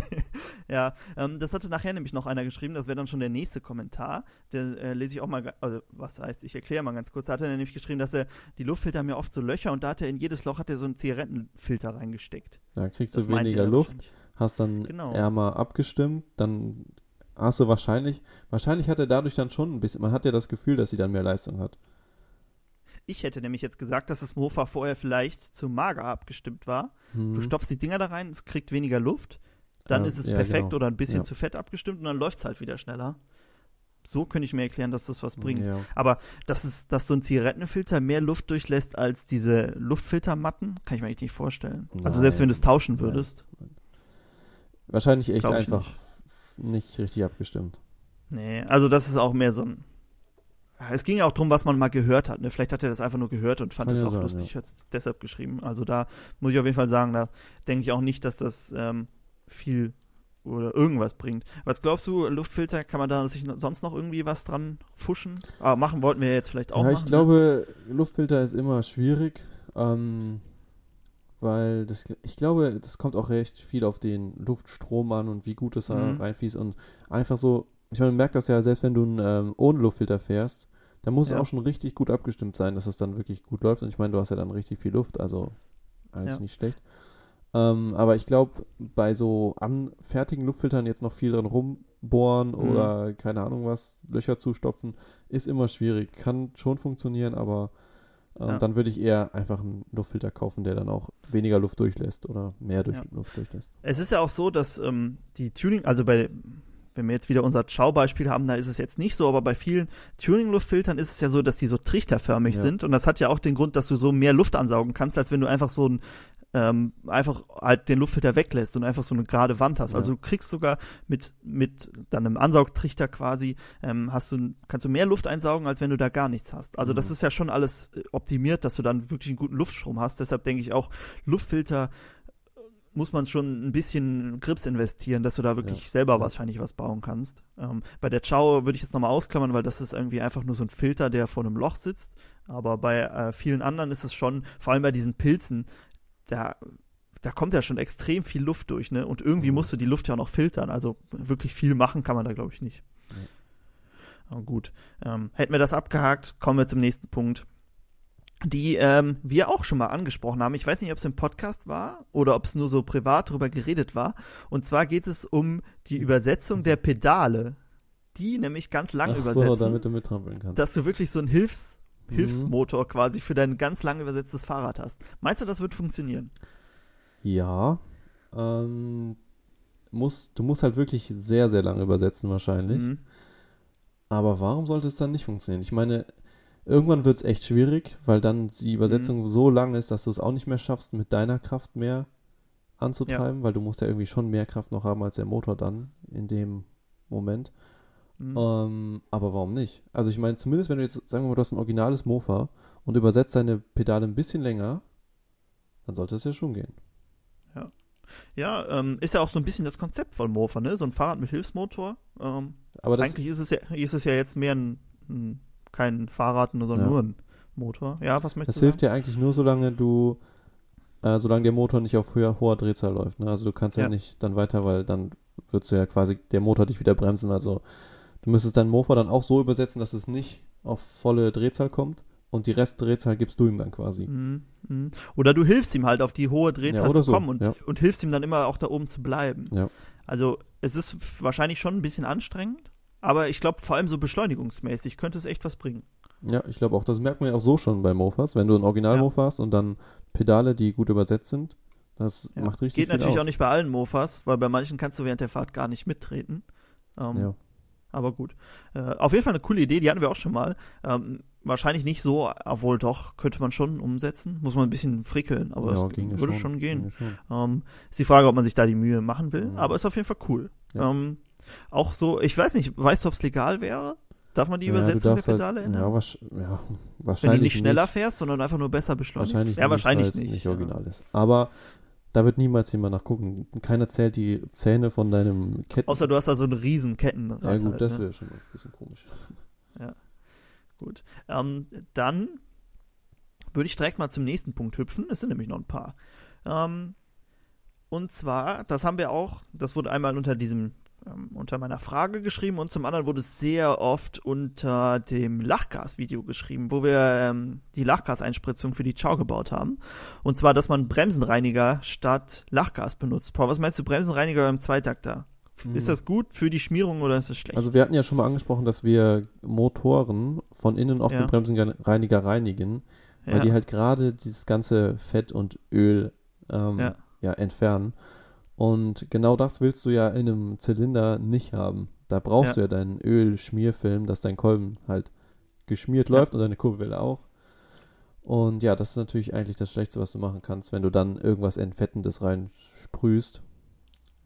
ja, ähm, das hatte nachher nämlich noch einer geschrieben, das wäre dann schon der nächste Kommentar. Der äh, lese ich auch mal, also was heißt, ich erkläre mal ganz kurz. Da hat er nämlich geschrieben, dass er, die Luftfilter haben ja oft so Löcher und da hat er in jedes Loch hat er so einen Zigarettenfilter reingesteckt. Da kriegst Das du weniger er Luft, hast dann Genau. ärmer abgestimmt, dann du wahrscheinlich, wahrscheinlich hat er dadurch dann schon ein bisschen, man hat ja das Gefühl, dass sie dann mehr Leistung hat. Ich hätte nämlich jetzt gesagt, dass das Mofa vorher vielleicht zu mager abgestimmt war. Hm. Du stopfst die Dinger da rein, es kriegt weniger Luft, dann Ja, ist es ja, perfekt genau. oder ein bisschen Ja. zu fett abgestimmt und dann läuft es halt wieder schneller. So könnte ich mir erklären, dass das was bringt. Ja. Aber dass, es, dass so ein Zigarettenfilter mehr Luft durchlässt als diese Luftfiltermatten, kann ich mir eigentlich nicht vorstellen. Also selbst wenn du es Nein. tauschen Nein. würdest. Wahrscheinlich echt einfach nicht. Richtig abgestimmt. Nee, also das ist auch mehr so ein. Es ging ja auch darum, was man mal gehört hat. Ne? Vielleicht hat er das einfach nur gehört und fand es ja auch sein, lustig, hat es deshalb geschrieben. Also da muss ich auf jeden Fall sagen, da denke ich auch nicht, dass das ähm, viel oder irgendwas bringt. Was glaubst du, Luftfilter, kann man da sich sonst noch irgendwie was dran fuschen? Aber machen wollten wir jetzt vielleicht auch ja, machen. ich ne? glaube, Luftfilter ist immer schwierig. Ähm, weil das, ich glaube, das kommt auch recht viel auf den Luftstrom an und wie gut es da Mhm. reinfließt und einfach so, ich meine, man merkt das ja, selbst wenn du einen, ähm, ohne Luftfilter fährst, da muss Ja. es auch schon richtig gut abgestimmt sein, dass es dann wirklich gut läuft und ich meine, du hast ja dann richtig viel Luft, also eigentlich Ja. nicht schlecht. Ähm, aber ich glaube, bei so anfertigen Luftfiltern jetzt noch viel dran rumbohren Mhm. oder keine Ahnung was, Löcher zustopfen, ist immer schwierig. Kann schon funktionieren, aber ähm, Ja. dann würde ich eher einfach einen Luftfilter kaufen, der dann auch weniger Luft durchlässt oder mehr durch Ja. Luft durchlässt. Es ist ja auch so, dass ähm, die Tuning, also bei, wenn wir jetzt wieder unser Schaubeispiel haben, da ist es jetzt nicht so, aber bei vielen Tuning-Luftfiltern ist es ja so, dass die so trichterförmig Ja. sind und das hat ja auch den Grund, dass du so mehr Luft ansaugen kannst, als wenn du einfach so ein ähm, einfach halt den Luftfilter weglässt und einfach so eine gerade Wand hast. Ja. Also du kriegst sogar mit mit dann einem Ansaugtrichter quasi ähm, hast du kannst du mehr Luft einsaugen, als wenn du da gar nichts hast. Also das Mhm. ist ja schon alles äh, optimiert, dass du dann wirklich einen guten Luftstrom hast. Deshalb denke ich auch Luftfilter muss man schon ein bisschen Grips investieren, dass du da wirklich Ja. selber Ja. wahrscheinlich was bauen kannst. Ähm, bei der Chow würde ich jetzt nochmal ausklammern, weil das ist irgendwie einfach nur so ein Filter, der vor einem Loch sitzt. Aber bei äh, vielen anderen ist es schon, vor allem bei diesen Pilzen, da, da kommt ja schon extrem viel Luft durch, ne? Und irgendwie Mhm. musst du die Luft ja auch noch filtern. Also wirklich viel machen kann man da, glaube ich, nicht. Aber gut. Ähm, hätten wir das abgehakt, kommen wir zum nächsten Punkt die ähm, wir auch schon mal angesprochen haben. Ich weiß nicht, ob es im Podcast war oder ob es nur so privat drüber geredet war. Und zwar geht es um die Übersetzung der Pedale, die nämlich ganz lang Ach so, übersetzen, damit du mittrampeln kannst. dass du wirklich so einen Hilfs Mhm. Hilfsmotor quasi für dein ganz lang übersetztes Fahrrad hast. Meinst du, das wird funktionieren? Ja. Ähm, muss, du musst halt wirklich sehr, sehr lange übersetzen wahrscheinlich. Mhm. Aber warum sollte es dann nicht funktionieren? Ich meine, irgendwann wird es echt schwierig, weil dann die Übersetzung so lang ist, dass du es auch nicht mehr schaffst, mit deiner Kraft mehr anzutreiben, weil du musst ja irgendwie schon mehr Kraft noch haben als der Motor dann in dem Moment. Mhm. Ähm, aber warum nicht? Also ich meine, zumindest wenn du jetzt, sagen wir mal, du hast ein originales Mofa und übersetzt deine Pedale ein bisschen länger, dann sollte es ja schon gehen. Ja, ähm, ist ja auch so ein bisschen das Konzept von Mofa, ne? So ein Fahrrad mit Hilfsmotor. Ähm, Aber das, eigentlich ist es ja, ist es ja jetzt mehr ein, ein kein Fahrrad, sondern Ja. nur ein Motor. Ja, was möchtest das du hilft dir eigentlich nur, solange du, äh, solange der Motor nicht auf höher, hoher Drehzahl läuft. Ne? Also du kannst ja. Ja. nicht dann weiter, weil dann würdest du ja quasi der Motor dich wieder bremsen. Also du müsstest deinen Mofa dann auch so übersetzen, dass es nicht auf volle Drehzahl kommt und die Restdrehzahl gibst du ihm dann quasi. Mhm. Oder du hilfst ihm halt auf die hohe Drehzahl Ja, zu so, kommen und, ja. und hilfst ihm dann immer auch da oben zu bleiben. Ja. Also es ist wahrscheinlich schon ein bisschen anstrengend, aber ich glaube vor allem so beschleunigungsmäßig könnte es echt was bringen. Ja, ich glaube auch, das merkt man ja auch so schon bei Mofas. Wenn du ein Original-Mofa hast und dann Pedale, die gut übersetzt sind, das macht richtig Geht natürlich aus. auch nicht bei allen Mofas, weil bei manchen kannst du während der Fahrt gar nicht mittreten. Ähm, Ja. Aber gut. Äh, auf jeden Fall eine coole Idee, die hatten wir auch schon mal. Ähm, wahrscheinlich nicht so, obwohl doch, könnte man schon umsetzen. Muss man ein bisschen frickeln, aber ja, es würde schon, gehen. ginge schon. Ähm, ist die Frage, ob man sich da die Mühe machen will, Mhm. aber ist auf jeden Fall cool. Ja. Ähm, auch so, ich weiß nicht, weißt du, ob es legal wäre? Darf man die Ja, Übersetzung der halt- Pedale ändern? Ja, wasch, ja, wahrscheinlich Wenn du nicht schneller fährst, sondern einfach nur besser beschleunigst? Wahrscheinlich ja, nicht, wahrscheinlich nicht. nicht ja. original ist. Aber da wird niemals jemand nachgucken. Keiner zählt die Zähne von deinem Ketten. Außer du hast da so einen riesen Kettenrad. ja gut, halt, das ne? wäre schon ein bisschen komisch. Gut. Ähm, dann würde ich direkt mal zum nächsten Punkt hüpfen. Es sind nämlich noch ein paar. Ähm, und zwar, das haben wir auch, das wurde einmal unter diesem, ähm, unter meiner Frage geschrieben und zum anderen wurde es sehr oft unter dem Lachgas-Video geschrieben, wo wir ähm, die Lachgaseinspritzung für die Chow gebaut haben. Und zwar, dass man Bremsenreiniger statt Lachgas benutzt. Paul, was meinst du, Bremsenreiniger beim Zweitakter? Ist das gut für die Schmierung oder ist es schlecht? Hm. Also wir hatten ja schon mal angesprochen, dass wir Motoren von innen oft Ja. mit Bremsenreiniger reinigen, weil ja. die halt gerade dieses ganze Fett und Öl ähm, Ja. ja. entfernen. Und genau das willst du ja in einem Zylinder nicht haben. Da brauchst Ja. du ja deinen Ölschmierfilm, dass dein Kolben halt geschmiert Ja. läuft und deine Kurbelwelle auch. Und ja, das ist natürlich eigentlich das Schlechteste, was du machen kannst, wenn du dann irgendwas Entfettendes reinsprühst.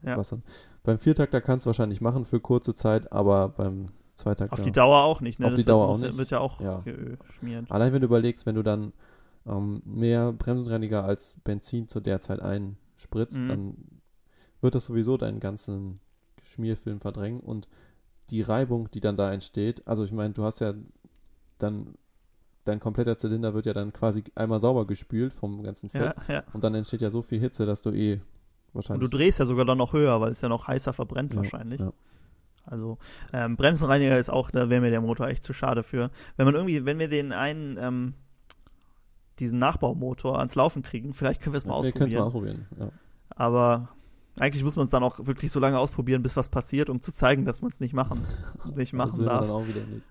Ja. Was dann? Beim Viertakter kannst du wahrscheinlich machen für kurze Zeit, aber beim Zweitakter. Auf die Dauer auch nicht, ne? Auf die Das Dauer muss- auch nicht. Wird ja auch Ja. geschmiert. Allein wenn du überlegst, wenn du dann ähm, mehr Bremsenreiniger als Benzin zu der Zeit einspritzt, Mhm. dann wird das sowieso deinen ganzen Schmierfilm verdrängen und die Reibung, die dann da entsteht, also ich meine, du hast ja dann dein kompletter Zylinder wird ja dann quasi einmal sauber gespült vom ganzen Fett. Ja, ja. Und dann entsteht ja so viel Hitze, dass du eh Und wahrscheinlich. du drehst ja sogar dann noch höher, weil es ja noch heißer verbrennt Ja, wahrscheinlich. Also ähm, Bremsenreiniger ist auch, da wäre mir der Motor echt zu schade für. Wenn man irgendwie, wenn wir den einen, ähm, diesen Nachbaumotor ans Laufen kriegen, vielleicht können wir es mal Ja, wir können es ausprobieren. mal ausprobieren. Ja. Aber eigentlich muss man es dann auch wirklich so lange ausprobieren, bis was passiert, um zu zeigen, dass man es nicht machen, nicht machen darf. nicht.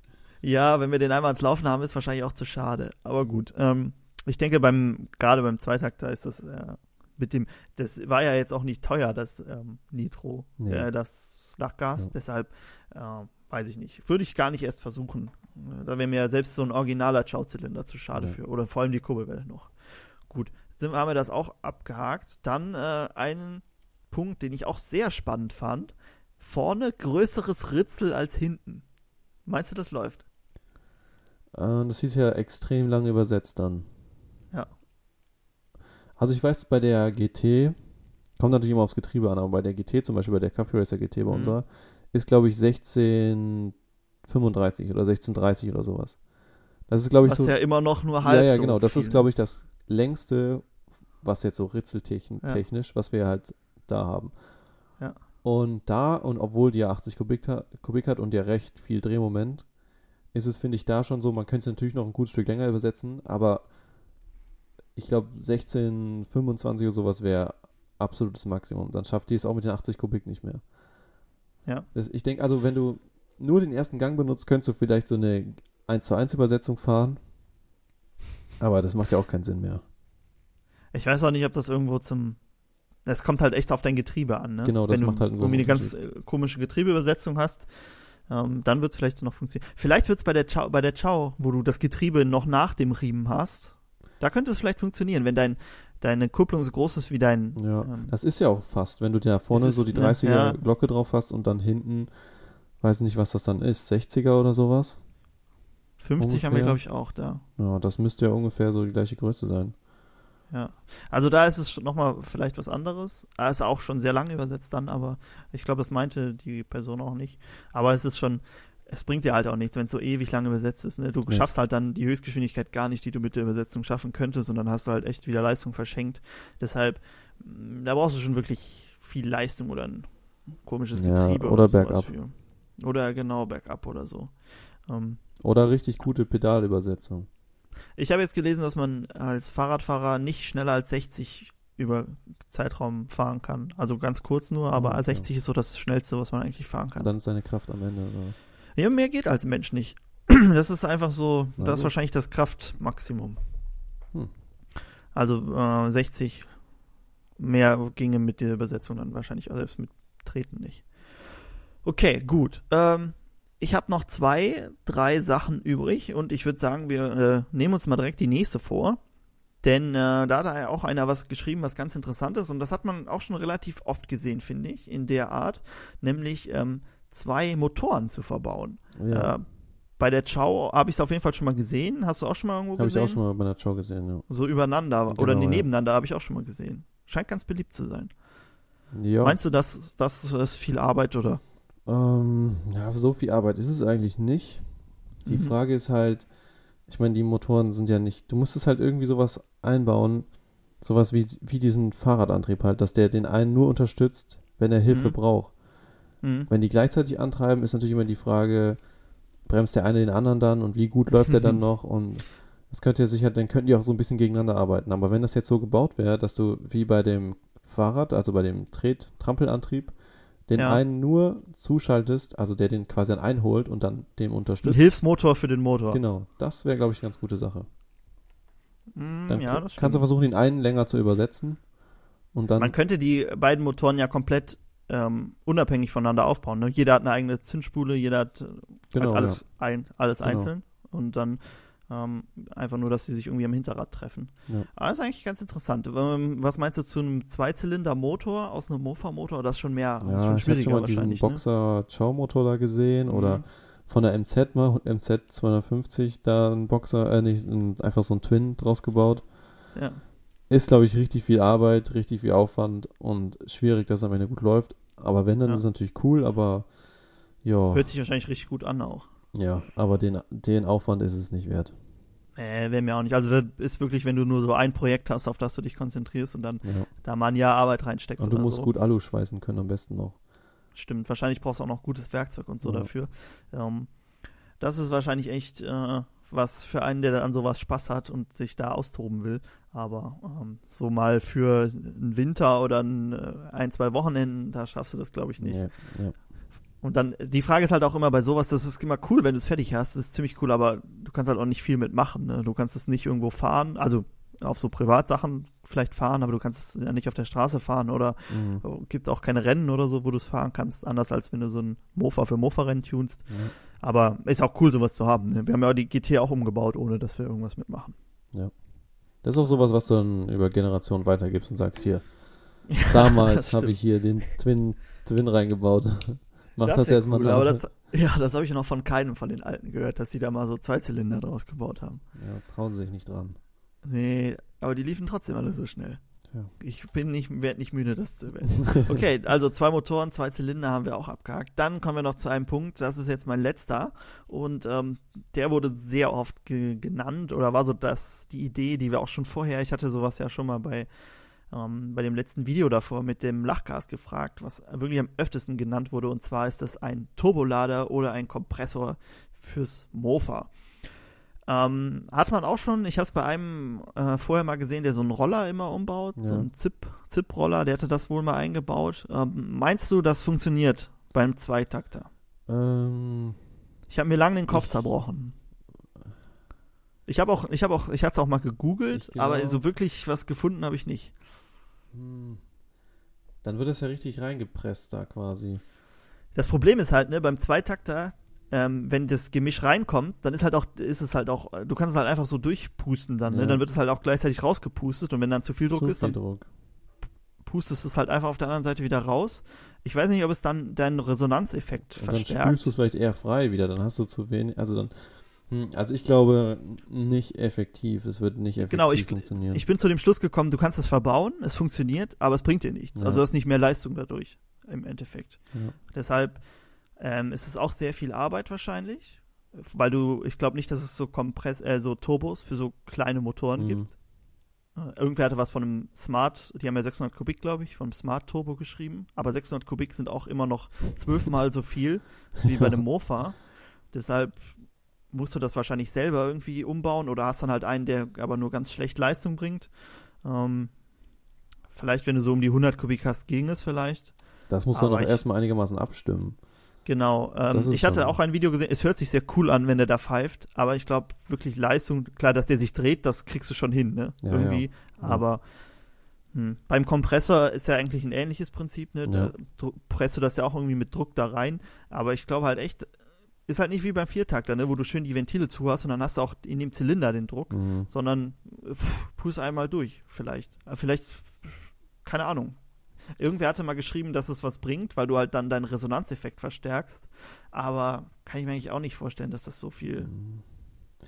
Ja, wenn wir den einmal ans Laufen haben, ist wahrscheinlich auch zu schade. Aber gut. Ähm, ich denke, beim gerade beim Zweitakter ist das äh, mit dem, das war ja jetzt auch nicht teuer, das ähm, Nitro, Nee. äh, das Lachgas. Ja. Deshalb äh, weiß ich nicht. Würde ich gar nicht erst versuchen. Da wäre mir ja selbst so ein originaler Schauzylinder zu schade Ja. für. Oder vor allem die Kurbelwelle noch. Gut, sind, haben wir das auch abgehakt. Dann äh, einen Punkt, den ich auch sehr spannend fand. Vorne größeres Ritzel als hinten. Meinst du, das läuft? Äh, das hieß ja extrem lang übersetzt dann. Ja. Also ich weiß, bei der GT, kommt natürlich immer aufs Getriebe an, aber bei der GT, zum Beispiel bei der Coffee Racer GT bei Mhm. unserer, ist glaube ich 1635 oder 1630 oder sowas. Das ist glaube ich Was so. ja immer noch nur ja, halb ja, so genau. Das ist glaube ich das längste, was jetzt so ritzeltechnisch, Ja. was wir halt da haben. Ja. Und da, und obwohl die ja 80 Kubik, ha- Kubik hat und ja recht viel Drehmoment, ist es, finde ich, da schon so, man könnte es natürlich noch ein gutes Stück länger übersetzen, aber ich glaube 16, 25 oder sowas wäre absolutes Maximum. Dann schafft die es auch mit den 80 Kubik nicht mehr. Ja. Das, ich denke, also wenn du nur den ersten Gang benutzt, könntest du vielleicht so eine 1 zu 1 Übersetzung fahren. Aber das macht ja auch keinen Sinn mehr. Ich weiß auch nicht, ob das irgendwo zum. Es kommt halt echt auf dein Getriebe an, ne? Genau, das Wenn macht du halt einen irgendwie eine großen ganz äh, komische Getriebeübersetzung hast, ähm, dann wird es vielleicht noch funktionieren. Vielleicht wird es bei der Chow, bei der Chow, wo du das Getriebe noch nach dem Riemen hast, da könnte es vielleicht funktionieren, wenn dein, deine Kupplung so groß ist wie dein. Ja, Ähm, das ist ja auch fast, wenn du da vorne so die ne, 30er ja. Glocke drauf hast und dann hinten, weiß nicht, was das dann ist, 60er oder sowas. 50 haben wir, ungefähr. glaube ich, auch da. Ja, das müsste ja ungefähr so die gleiche Größe sein. Ja. Also da ist es nochmal vielleicht was anderes. Er ist auch schon sehr lange übersetzt dann, aber ich glaube, das meinte die Person auch nicht. Aber es ist schon, es bringt dir halt auch nichts, wenn es so ewig lang übersetzt ist. Ne? Du Nee. schaffst halt dann die Höchstgeschwindigkeit gar nicht, die du mit der Übersetzung schaffen könntest, und dann hast du halt echt wieder Leistung verschenkt. Deshalb, mh, da brauchst du schon wirklich viel Leistung oder ein komisches Ja, Getriebe oder sowas Backup. Für. Oder genau, Backup oder so. Ähm, Oder richtig gute Pedalübersetzung. Ich habe jetzt gelesen, dass man als Fahrradfahrer nicht schneller als 60 über Zeitraum fahren kann. Also ganz kurz nur, aber Okay. 60 ist so das Schnellste, was man eigentlich fahren kann. Dann ist deine Kraft am Ende oder was? Ja, mehr geht als Mensch nicht. Das ist einfach so, Na das ist wahrscheinlich das Kraftmaximum. Hm. Also äh, 60 mehr ginge mit der Übersetzung dann wahrscheinlich auch selbst mit Treten nicht. Okay, gut. Ähm, ich habe noch zwei, drei Sachen übrig und ich würde sagen, wir äh, nehmen uns mal direkt die nächste vor. Denn äh, da hat ja auch einer was geschrieben, was ganz interessant ist und das hat man auch schon relativ oft gesehen, finde ich, in der Art, nämlich ähm, zwei Motoren zu verbauen. Ja, Äh, bei der Chow habe ich es auf jeden Fall schon mal gesehen. Hast du auch schon mal irgendwo habe ich gesehen? auch schon mal bei einer Show gesehen, ja. So übereinander Genau, oder nee, ja. nebeneinander habe ich auch schon mal gesehen. Scheint ganz beliebt zu sein. Ja, Meinst du, dass das ist viel Arbeit oder? Ähm, ja, so viel Arbeit ist es eigentlich nicht. Die Mhm. Frage ist halt, ich meine, die Motoren sind ja nicht, du musstest halt irgendwie sowas einbauen, sowas wie, wie diesen Fahrradantrieb halt, dass der den einen nur unterstützt, wenn er Hilfe Mhm. braucht. Mhm. Wenn die gleichzeitig antreiben, ist natürlich immer die Frage, bremst der eine den anderen dann und wie gut läuft der dann noch und das könnte ja sicher, dann könnten die auch so ein bisschen gegeneinander arbeiten. Aber wenn das jetzt so gebaut wäre, dass du wie bei dem Fahrrad, also bei dem Tret Trampelantrieb, den Ja. einen nur zuschaltest, also der den quasi dann einholt und dann dem Ein unterstützt. Hilfsmotor für den Motor. Genau, das wäre, glaube ich, eine ganz gute Sache. Mm, Dann ja, kannst du stimmt. versuchen, den einen länger zu übersetzen und dann Man könnte die beiden Motoren ja komplett ähm, unabhängig voneinander aufbauen. Ne? Jeder hat eine eigene Zündspule, jeder hat äh, genau, halt alles, ein, alles Genau. einzeln und dann ähm, einfach nur, dass sie sich irgendwie am Hinterrad treffen. Ja. Aber das ist eigentlich ganz interessant. Ähm, was meinst du zu einem Zweizylinder-Motor aus einem Mofa-Motor? Das ist schon mehr, Ja, schon ich habe schwieriger schon mal diesen wahrscheinlich. Ne? Boxer Chow-Motor da gesehen oder Mhm. von der MZ mal, MZ 250, da ein Boxer, äh, nicht, ein, einfach so ein Twin draus gebaut. Ja. Ist, glaube ich, richtig viel Arbeit, richtig viel Aufwand und schwierig, dass es am Ende gut läuft. Aber wenn, dann Ja. ist es natürlich cool, aber ja, Hört sich wahrscheinlich richtig gut an auch. ja, aber den, den Aufwand ist es nicht wert. Äh, wäre mir auch nicht. Also das ist wirklich, wenn du nur so ein Projekt hast, auf das du dich konzentrierst und dann Ja. da mal ein Jahr Arbeit reinsteckst Und du musst so. gut Alu schweißen können, am besten noch. Stimmt, wahrscheinlich brauchst du auch noch gutes Werkzeug und so Ja. dafür. Ähm, das ist wahrscheinlich echt äh, was für einen, der an sowas Spaß hat und sich da austoben will. Aber ähm, so mal für einen Winter oder ein, äh, ein zwei Wochenenden, da schaffst du das, glaube ich, nicht. Nee, ja. Und dann, die Frage ist halt auch immer bei sowas, das ist immer cool, wenn du es fertig hast, das ist ziemlich cool, aber du kannst halt auch nicht viel mitmachen. Ne? Du kannst es nicht irgendwo fahren, also auf so Privatsachen vielleicht fahren, aber du kannst es ja nicht auf der Straße fahren oder Mhm. gibt auch keine Rennen oder so, wo du es fahren kannst, anders als wenn du so ein Mofa für Mofa-Rennen tunst. Ja. Aber ist auch cool, sowas zu haben. Ne? Wir haben ja auch die GT auch umgebaut, ohne dass wir irgendwas mitmachen. Das ist auch sowas, was du dann über Generationen weitergibst und sagst, hier, damals habe ich hier den Twin, Twin reingebaut. Mach das, wär jetzt mal cool, nach. aber das, ja, das habe ich noch von keinem von den Alten gehört, dass sie da mal so Zweizylinder draus gebaut haben. ja, trauen sie sich nicht dran. Nee, aber die liefen trotzdem alle so schnell. Tja. Ich bin nicht, werd nicht müde, das zu erwähnen. Okay, also zwei Motoren, zwei Zylinder haben wir auch abgehakt. Dann kommen wir noch zu einem Punkt, das ist jetzt mein letzter. Und ähm, der wurde sehr oft ge genannt oder war so das, die Idee, die wir auch schon vorher, ich hatte sowas ja schon mal bei, ähm, bei dem letzten Video davor mit dem Lachgas gefragt, was wirklich am öftesten genannt wurde. Und zwar ist das ein Turbolader oder ein Kompressor fürs Mofa. Ähm, hat man auch schon, ich habe es bei einem äh, vorher mal gesehen, der so einen Roller immer umbaut, so Ja. einen Zip, Zip-Roller, der hatte das wohl mal eingebaut. Ähm, meinst du, das funktioniert beim Zweitakter? Ähm, Ich habe mir lange den Kopf Ich- zerbrochen. Ich habe auch, ich habe auch, ich hatte es auch mal gegoogelt, Ich aber so wirklich was gefunden habe ich nicht. Hm. dann wird es ja richtig reingepresst da quasi. Das Problem ist halt, ne, beim Zweitakter, ähm, wenn das Gemisch reinkommt, dann ist halt auch, ist es halt auch, du kannst es halt einfach so durchpusten dann, ne? Ja. Dann wird es halt auch gleichzeitig rausgepustet und wenn dann zu viel Druck Zu ist, viel dann Druck. pustest es halt einfach auf der anderen Seite wieder raus. Ich weiß nicht, ob es dann deinen Resonanzeffekt Und dann verstärkt. spülst du es vielleicht eher frei wieder, dann hast du zu wenig, also dann, also ich glaube nicht effektiv, es wird nicht effektiv Genau, ich, funktionieren. ich bin zu dem Schluss gekommen, du kannst es verbauen, es funktioniert, aber es bringt dir nichts. Ja. Also du hast nicht mehr Leistung dadurch im Endeffekt. Ja. Deshalb ähm, ist es auch sehr viel Arbeit wahrscheinlich, weil du, ich glaube nicht, dass es so Kompress, äh, so Turbos für so kleine Motoren Mhm. gibt. Äh, Irgendwer hatte was von einem Smart, die haben ja 600 Kubik, glaube ich, von einem Smart Turbo geschrieben. Aber 600 Kubik sind auch immer noch zwölfmal so viel wie bei einem Mofa. Deshalb musst du das wahrscheinlich selber irgendwie umbauen oder hast dann halt einen, der aber nur ganz schlecht Leistung bringt. Ähm, vielleicht, wenn du so um die 100 Kubik hast, ging es vielleicht. Das muss dann ich- erstmal einigermaßen abstimmen. Genau. Ähm, ich hatte auch ein Video gesehen, es hört sich sehr cool an, wenn der da pfeift, aber ich glaube wirklich Leistung, klar, dass der sich dreht, das kriegst du schon hin, ne? Ja, Irgendwie. Ja. Aber hm, beim Kompressor ist ja eigentlich ein ähnliches Prinzip, ne? Da Ja. presst du das ja auch irgendwie mit Druck da rein. Aber ich glaube halt echt, ist halt nicht wie beim Viertakter, ne? Wo du schön die Ventile zu hast und dann hast du auch in dem Zylinder den Druck, Mhm. sondern pff, pust einmal durch, vielleicht. Äh, Vielleicht, keine Ahnung. Irgendwer hatte mal geschrieben, dass es was bringt, weil du halt dann deinen Resonanzeffekt verstärkst. Aber kann ich mir eigentlich auch nicht vorstellen, dass das so viel,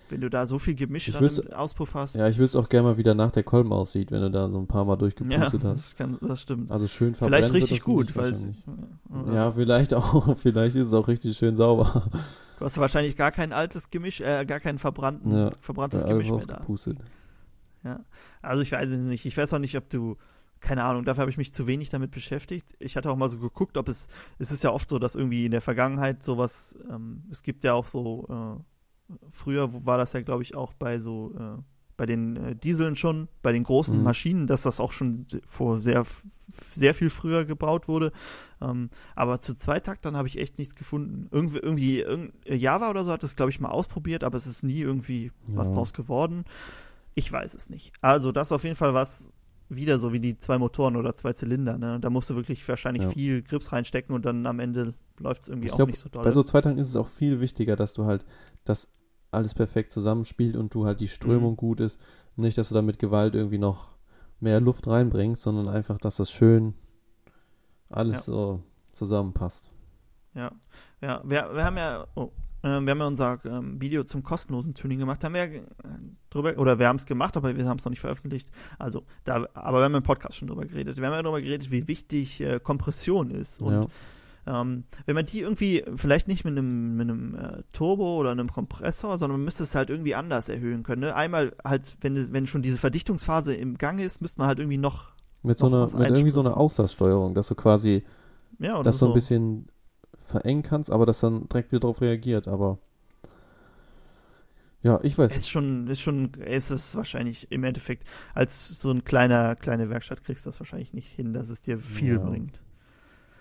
wenn du da so viel Gemisch Ich dann wüsste- im Auspuff hast. Ja, ich wüsste auch gerne mal, wie danach der Kolben aussieht, wenn du da so ein paar Mal Ja, durchgepustet hast. das, kann, das stimmt. Also schön verbrennt Vielleicht richtig gut, weil. Ja, vielleicht auch. Vielleicht ist es auch richtig schön sauber. du hast wahrscheinlich gar kein altes Gemisch, äh, gar kein verbrannten, Ja, verbranntes Alles Gemisch mehr da. rausgepustet. Also ich weiß es nicht. Ich weiß auch nicht, ob du, keine Ahnung, dafür habe ich mich zu wenig damit beschäftigt. Ich hatte auch mal so geguckt, ob es, es ist ja oft so, dass irgendwie in der Vergangenheit sowas, ähm, es gibt ja auch so, äh, früher war das ja, glaube ich, auch bei so, äh, bei den äh, Dieseln schon, bei den großen Mhm. Maschinen, dass das auch schon vor sehr, sehr viel früher gebaut wurde. Ähm, aber zu Zweitaktern habe ich echt nichts gefunden. Irgendwie, irgendwie irgend, Java oder so hat das, glaube ich, mal ausprobiert, aber es ist nie irgendwie was Ja. draus geworden. Ich weiß es nicht. Also, das ist auf jeden Fall was, wieder so wie die zwei Motoren oder zwei Zylinder. Ne? Da musst du wirklich wahrscheinlich Ja. viel Grips reinstecken und dann am Ende läuft es irgendwie Ich auch glaube, nicht so doll. bei so Zweitanken ist es auch viel wichtiger, dass du halt das alles perfekt zusammenspielt und du halt die Strömung Mhm. gut ist. Nicht, dass du da mit Gewalt irgendwie noch mehr Luft reinbringst, sondern einfach, dass das schön alles Ja. so zusammenpasst. Ja, ja, wir, wir haben ja, oh, äh, wir haben ja unser ähm, Video zum kostenlosen Tuning gemacht, haben wir ja äh, drüber, oder wir haben es gemacht, aber wir haben es noch nicht veröffentlicht. Also, da, aber wir haben im Podcast schon drüber geredet. Wir haben ja drüber geredet, wie wichtig äh, Kompression ist. Und ja. Ähm, wenn man die irgendwie, vielleicht nicht mit einem, mit einem äh, Turbo oder einem Kompressor, sondern man müsste es halt irgendwie anders erhöhen können. Ne? Einmal halt, wenn, wenn schon diese Verdichtungsphase im Gang ist, müsste man halt irgendwie noch. Mit so noch einer, was mit irgendwie so einer. Auslasssteuerung, dass du quasi Ja, das so so. ein bisschen verengen kannst, aber das dann direkt wieder drauf reagiert, aber ja, ich weiß. Ist schon, ist schon, ist es wahrscheinlich im Endeffekt, als so ein kleiner, kleine Werkstatt kriegst du das wahrscheinlich nicht hin, dass es dir viel Ja. bringt.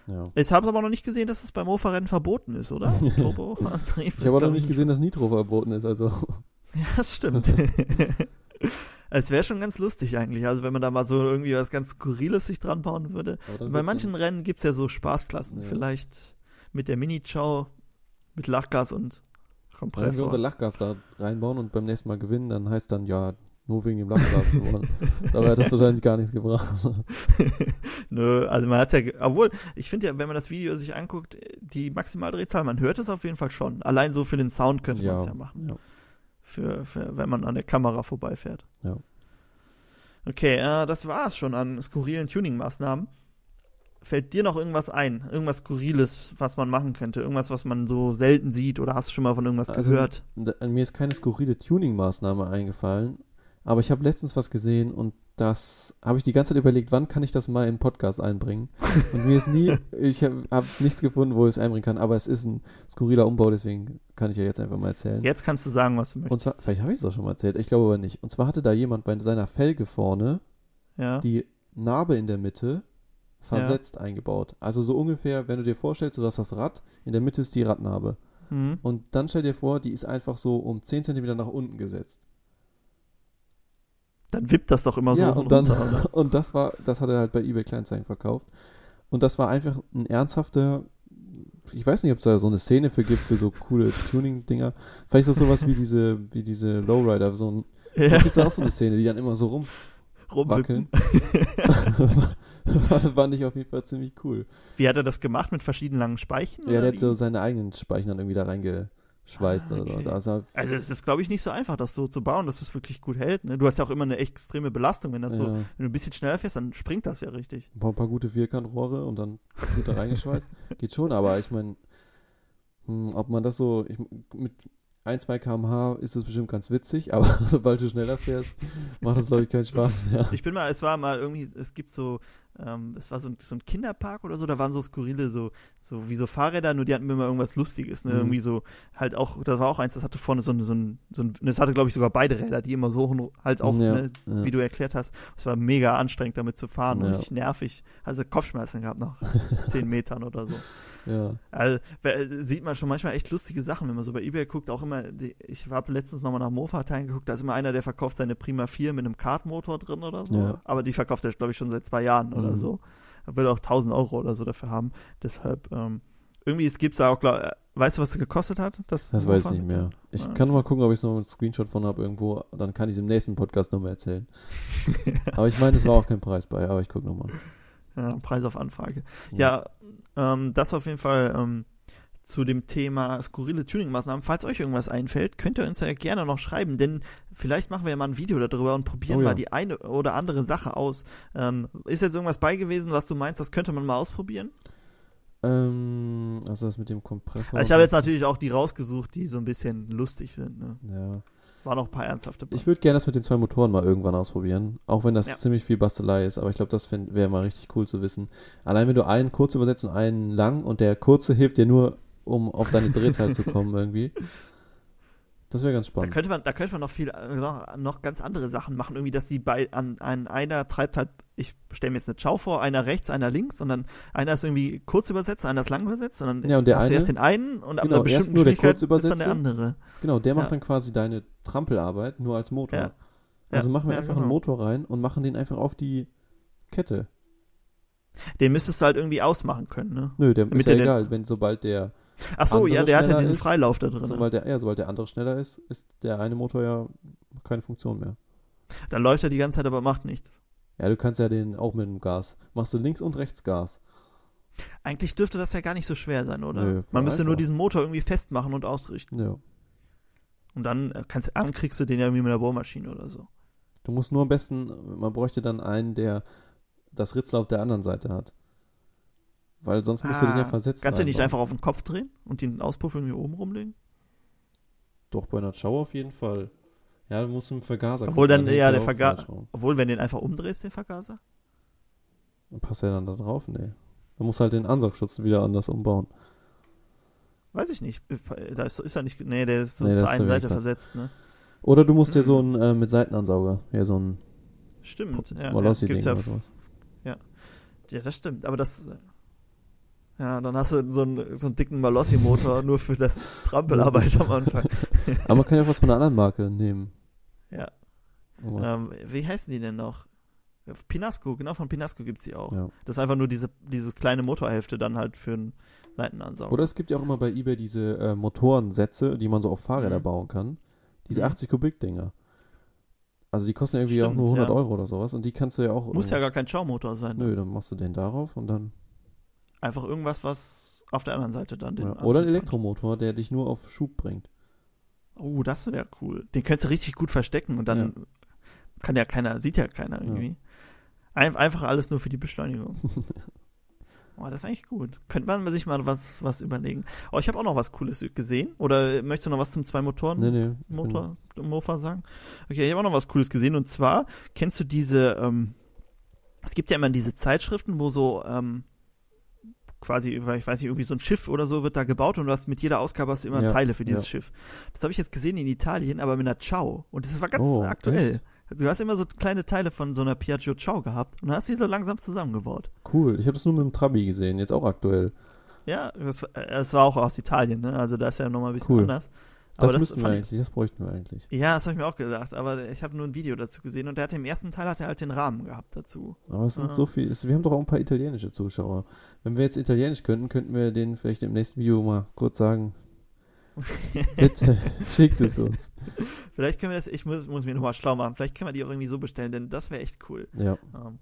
Ja. Ich habe aber noch nicht gesehen, dass es beim Mofa-Rennen verboten ist, oder? Turboantrieb. Ich habe auch noch nicht gesehen, dass Nitro verboten ist, also Ja, stimmt. es wäre schon ganz lustig eigentlich, also wenn man da mal so irgendwie was ganz Skurriles sich dran bauen würde. dann Bei manchen Rennen gibt's ja so Spaßklassen, Ja. vielleicht mit der Mini-Chow, mit Lachgas und dann, wenn wir unser Kompressor. Lachgas da reinbauen und beim nächsten Mal gewinnen, dann heißt dann ja nur wegen dem Lachgas gewonnen. Dabei hat das wahrscheinlich gar nichts gebracht. Nö, also man hat's ja, obwohl, ich finde ja, wenn man das Video sich anguckt, die Maximaldrehzahl, man hört es auf jeden Fall schon. Allein so für den Sound könnte man es ja machen. ja. Für, für, wenn man an der Kamera vorbeifährt. Ja. Okay, äh, das war's schon an skurrilen Tuning-Maßnahmen. Fällt dir noch irgendwas ein? Irgendwas Skurriles, was man machen könnte? Irgendwas, was man so selten sieht? Oder hast du schon mal von irgendwas Also, gehört? Da- Mir ist keine skurrile Tuning-Maßnahme eingefallen, aber ich habe letztens was gesehen und das habe ich die ganze Zeit überlegt, wann kann ich das mal in Podcast einbringen? Und mir ist nie, ich habe hab nichts gefunden, wo ich es einbringen kann, aber es ist ein skurriler Umbau, deswegen kann ich ja jetzt einfach mal erzählen. Jetzt kannst du sagen, was du möchtest. Und zwar, vielleicht habe ich es auch schon mal erzählt, ich glaube aber nicht. Und zwar hatte da jemand bei seiner Felge vorne ja. die Narbe in der Mitte versetzt eingebaut. Also so ungefähr, wenn du dir vorstellst, du hast das Rad, in der Mitte ist die Radnarbe. Mhm. Und dann stell dir vor, die ist einfach so um 10 cm nach unten gesetzt. Dann wippt das doch immer so ja, hoch und dann, runter, und das war, das hat er halt bei eBay Kleinanzeigen verkauft. Und das war einfach ein ernsthafter, ich weiß nicht, ob es da so eine Szene für gibt, für so coole Tuning-Dinger. Vielleicht ist das sowas wie diese, wie diese Lowrider, so ein, da Ja, gibt es auch so eine Szene, die dann immer so rumwippen. rumwackeln. Fand ich auf jeden Fall ziemlich cool. Wie hat er das gemacht? Mit verschiedenen langen Speichen? Ja, der hat so seine eigenen Speichen dann irgendwie da reingeschweißt Ah, oder okay. so. Also, Also es ist, glaube ich, nicht so einfach, das so zu bauen, dass es wirklich gut hält. Ne? Du hast ja auch immer eine extreme Belastung, wenn das so, ja, wenn du ein bisschen schneller fährst, dann springt das ja richtig. ein paar, paar gute Vierkantrohre und dann gut da reingeschweißt. Geht schon, aber ich meine, ob man das so, ich, mit 1, 2 km/h ist das bestimmt ganz witzig, aber sobald du schneller fährst, macht das, glaube ich, keinen Spaß mehr. Ich bin mal, es war mal irgendwie, es gibt so, ähm, es war so ein, so ein Kinderpark oder so, da waren so skurrile, so, so wie so Fahrräder, nur die hatten immer irgendwas Lustiges, ne? Mhm. Irgendwie so, halt auch, das war auch eins, das hatte vorne so ein, so ein, so ein das hatte, glaube ich, sogar beide Räder, die immer so hoch- halt auch, Ja, ne, ja. wie du erklärt hast. Es war mega anstrengend, damit zu fahren und Ja. richtig nervig. Also Kopfschmerzen gehabt nach zehn Metern oder so. Ja, Also sieht man schon manchmal echt lustige Sachen, wenn man so bei Ebay guckt, auch immer, ich habe letztens nochmal nach Mofa-Teilen geguckt, da ist immer einer, der verkauft seine Prima 4 mit einem Kartmotor drin oder so, Ja. aber die verkauft er, glaube ich, schon seit zwei Jahren oder Mhm. so. Er will auch 1000 Euro oder so dafür haben, deshalb, ähm, irgendwie, es gibt da auch, glaub, äh, weißt du, was es gekostet hat? Das, das weiß ich nicht mehr. Ich Ah, kann mal gucken, ob ich noch einen Screenshot von habe irgendwo, dann kann ich es im nächsten Podcast nochmal erzählen. aber ich meine, es war auch kein Preis bei, aber ich gucke nochmal. Ja, Preis auf Anfrage. Ja, ähm, das auf jeden Fall ähm, zu dem Thema skurrile Tuning-Maßnahmen. Falls euch irgendwas einfällt, könnt ihr uns ja gerne noch schreiben, denn vielleicht machen wir ja mal ein Video darüber und probieren Oh ja. mal die eine oder andere Sache aus. Ähm, ist jetzt irgendwas bei gewesen, was du meinst, das könnte man mal ausprobieren? Ähm, also das mit dem Kompressor. Also ich habe jetzt natürlich auch die rausgesucht, die so ein bisschen lustig sind. Ne? Ja. Waren noch ein paar ernsthafte bei. Ich würde gerne das mit den zwei Motoren mal irgendwann ausprobieren. Auch wenn das Ja. ziemlich viel Bastelei ist, aber ich glaube, das wäre mal richtig cool zu wissen. Allein wenn du einen kurz übersetzt und einen lang und der kurze hilft dir nur, um auf deine Drehzahl zu kommen irgendwie. Das wäre ganz Da spannend. könnte man, da könnte man noch viel, äh, noch, noch ganz andere Sachen machen. Irgendwie, dass die bei, an, an einer treibt halt, ich stelle mir jetzt eine Chow vor, einer rechts, einer links und dann einer ist irgendwie kurz übersetzt, einer ist lang übersetzt und dann Ja, und der hast du eine- erst den einen und ab Genau, einer bestimmten nur der ist dann der andere. Genau, der macht Ja. dann quasi deine Trampelarbeit nur als Motor. Ja. Also machen wir einfach genau. einen Motor rein und machen den einfach auf die Kette. Den müsstest du halt irgendwie ausmachen können, ne? Nö, der Damit ist ja egal, wenn sobald der Ach so, ja, der hat ja diesen ist, Freilauf da drin. sobald der ja, sobald der andere schneller ist, ist der eine Motor ja keine Funktion mehr. Dann läuft er die ganze Zeit, aber macht nichts. Ja, du kannst ja den auch mit dem Gas. Machst du links und rechts Gas. Eigentlich dürfte das ja gar nicht so schwer sein, oder? Nö, Man müsste nur einfach. diesen Motor irgendwie festmachen und ausrichten. Ja. Und dann äh, kannst, dann kriegst du den ja irgendwie mit der Bohrmaschine oder so. Du musst nur am besten, man bräuchte dann einen, der das Ritzel auf der anderen Seite hat. Weil sonst musst du den ja Ah, versetzen. Kannst du nicht einfach auf den Kopf drehen und den Auspuff irgendwie oben rumlegen? Doch, bei einer Chow auf jeden Fall. Ja, du musst im Vergaser Obwohl dann, hängt ja, der der auch Verga- falsch rum. Obwohl, wenn du den einfach umdrehst, den Vergaser? Dann passt er dann da drauf? Nee. Dann musst du halt den Ansaugschutz wieder anders umbauen. Weiß ich nicht. Da ist, ist er nicht. Nee, der ist so Nee, zur einen Seite versetzt, ne? Oder du musst dir Hm. so einen äh, mit Seitenansauger, ja, so ein Stimmt. Ja, ja, Molossi-Ding gibt's ja, sowas. ja, das stimmt. Aber das. Ja, dann hast du so einen, so einen dicken Malossi-Motor nur für das Trampelarbeit am Anfang. Aber man kann ja was von einer anderen Marke nehmen. Ja. Irgendwas. Ähm, wie heißen die denn noch? Pinasco, genau, von Pinasco gibt's die auch. ja. Das ist einfach nur diese, dieses kleine Motorhälfte dann halt für einen Seitenansauger. Oder es gibt ja auch immer bei eBay diese äh, Motorensätze, die man so auf Fahrräder Mhm. bauen kann. Diese Mhm. 80 Kubik-Dinger. Also die kosten irgendwie auch Stimmt, nur 100 ja. Euro oder sowas. Und die kannst du ja auch. Muss ja gar kein Schaumotor sein. Nö, dann machst du den darauf und dann. Einfach irgendwas, was auf der anderen Seite dann den. Ja. Oder ein Elektromotor, der dich nur auf Schub bringt. Oh, das wäre cool. Den kannst du richtig gut verstecken und dann kann ja keiner, sieht ja keiner irgendwie. Ein, einfach alles nur für die Beschleunigung. Oh, das ist eigentlich gut. Könnte man sich mal was, was überlegen. Oh, ich habe auch noch was Cooles gesehen. Oder möchtest du noch was zum zwei Motoren? Nee, nee. Motor, Mofa sagen. Okay, ich habe auch noch was Cooles gesehen und zwar kennst du diese, ähm, es gibt ja immer diese Zeitschriften, wo so ähm, quasi, ich weiß nicht, irgendwie so ein Schiff oder so wird da gebaut und du hast mit jeder Ausgabe hast du immer Ja, Teile für dieses ja. Schiff. Das habe ich jetzt gesehen in Italien, aber mit einer Ciao und das war ganz Oh, aktuell. echt? Du hast immer so kleine Teile von so einer Piaggio Ciao gehabt und dann hast du die so langsam zusammengebaut. Cool. Ich habe das nur mit dem Trabi gesehen, jetzt auch aktuell. Ja, das, äh, das war auch aus Italien, ne? Also da ist ja nochmal ein bisschen Cool. anders. Das, Aber das, müssten wir eigentlich, das bräuchten wir eigentlich. Ja, das habe ich mir auch gedacht, aber ich habe nur ein Video dazu gesehen und der hat im ersten Teil hat er halt den Rahmen gehabt dazu. Aber es sind Ja. so viel, es- wir haben doch auch ein paar italienische Zuschauer. Wenn wir jetzt Italienisch könnten, könnten wir denen vielleicht im nächsten Video mal kurz sagen, bitte schickt es uns. Vielleicht können wir das, ich muss, muss mir nochmal schlau machen, vielleicht können wir die auch irgendwie so bestellen, denn das wäre echt cool. Ja. Ähm,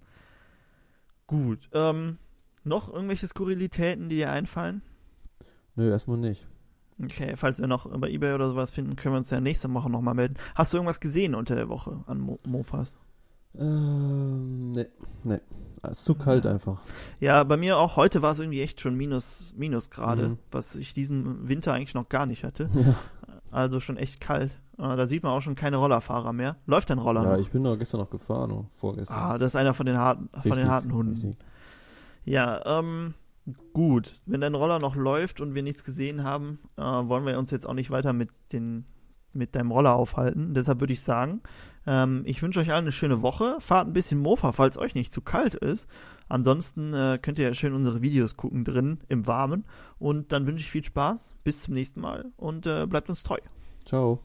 gut, ähm, noch irgendwelche Skurrilitäten, die dir einfallen? Nö, erstmal nicht. Okay, falls wir noch bei Ebay oder sowas finden, können wir uns ja nächste Woche nochmal melden. Hast du irgendwas gesehen unter der Woche an Mo Mofas? Ähm, nee, nee. Es ist zu kalt einfach. Ja, bei mir auch heute war es irgendwie echt schon minus, minus gerade, Mhm. was ich diesen Winter eigentlich noch gar nicht hatte. Ja. Also schon echt kalt. Äh, Da sieht man auch schon keine Rollerfahrer mehr. Läuft dein Roller Ja, noch? ich bin doch gestern noch gefahren, oder vorgestern. Ah, das ist einer von den harten, von den Richtig, harten Hunden. richtig. Ja, ähm, gut. Wenn dein Roller noch läuft und wir nichts gesehen haben, äh, wollen wir uns jetzt auch nicht weiter mit den mit deinem Roller aufhalten. Deshalb würde ich sagen, ähm, ich wünsche euch allen eine schöne Woche. Fahrt ein bisschen Mofa, falls euch nicht zu kalt ist. Ansonsten äh, könnt ihr ja schön unsere Videos gucken drin im Warmen. Und dann wünsche ich viel Spaß. Bis zum nächsten Mal und äh, bleibt uns treu. Ciao.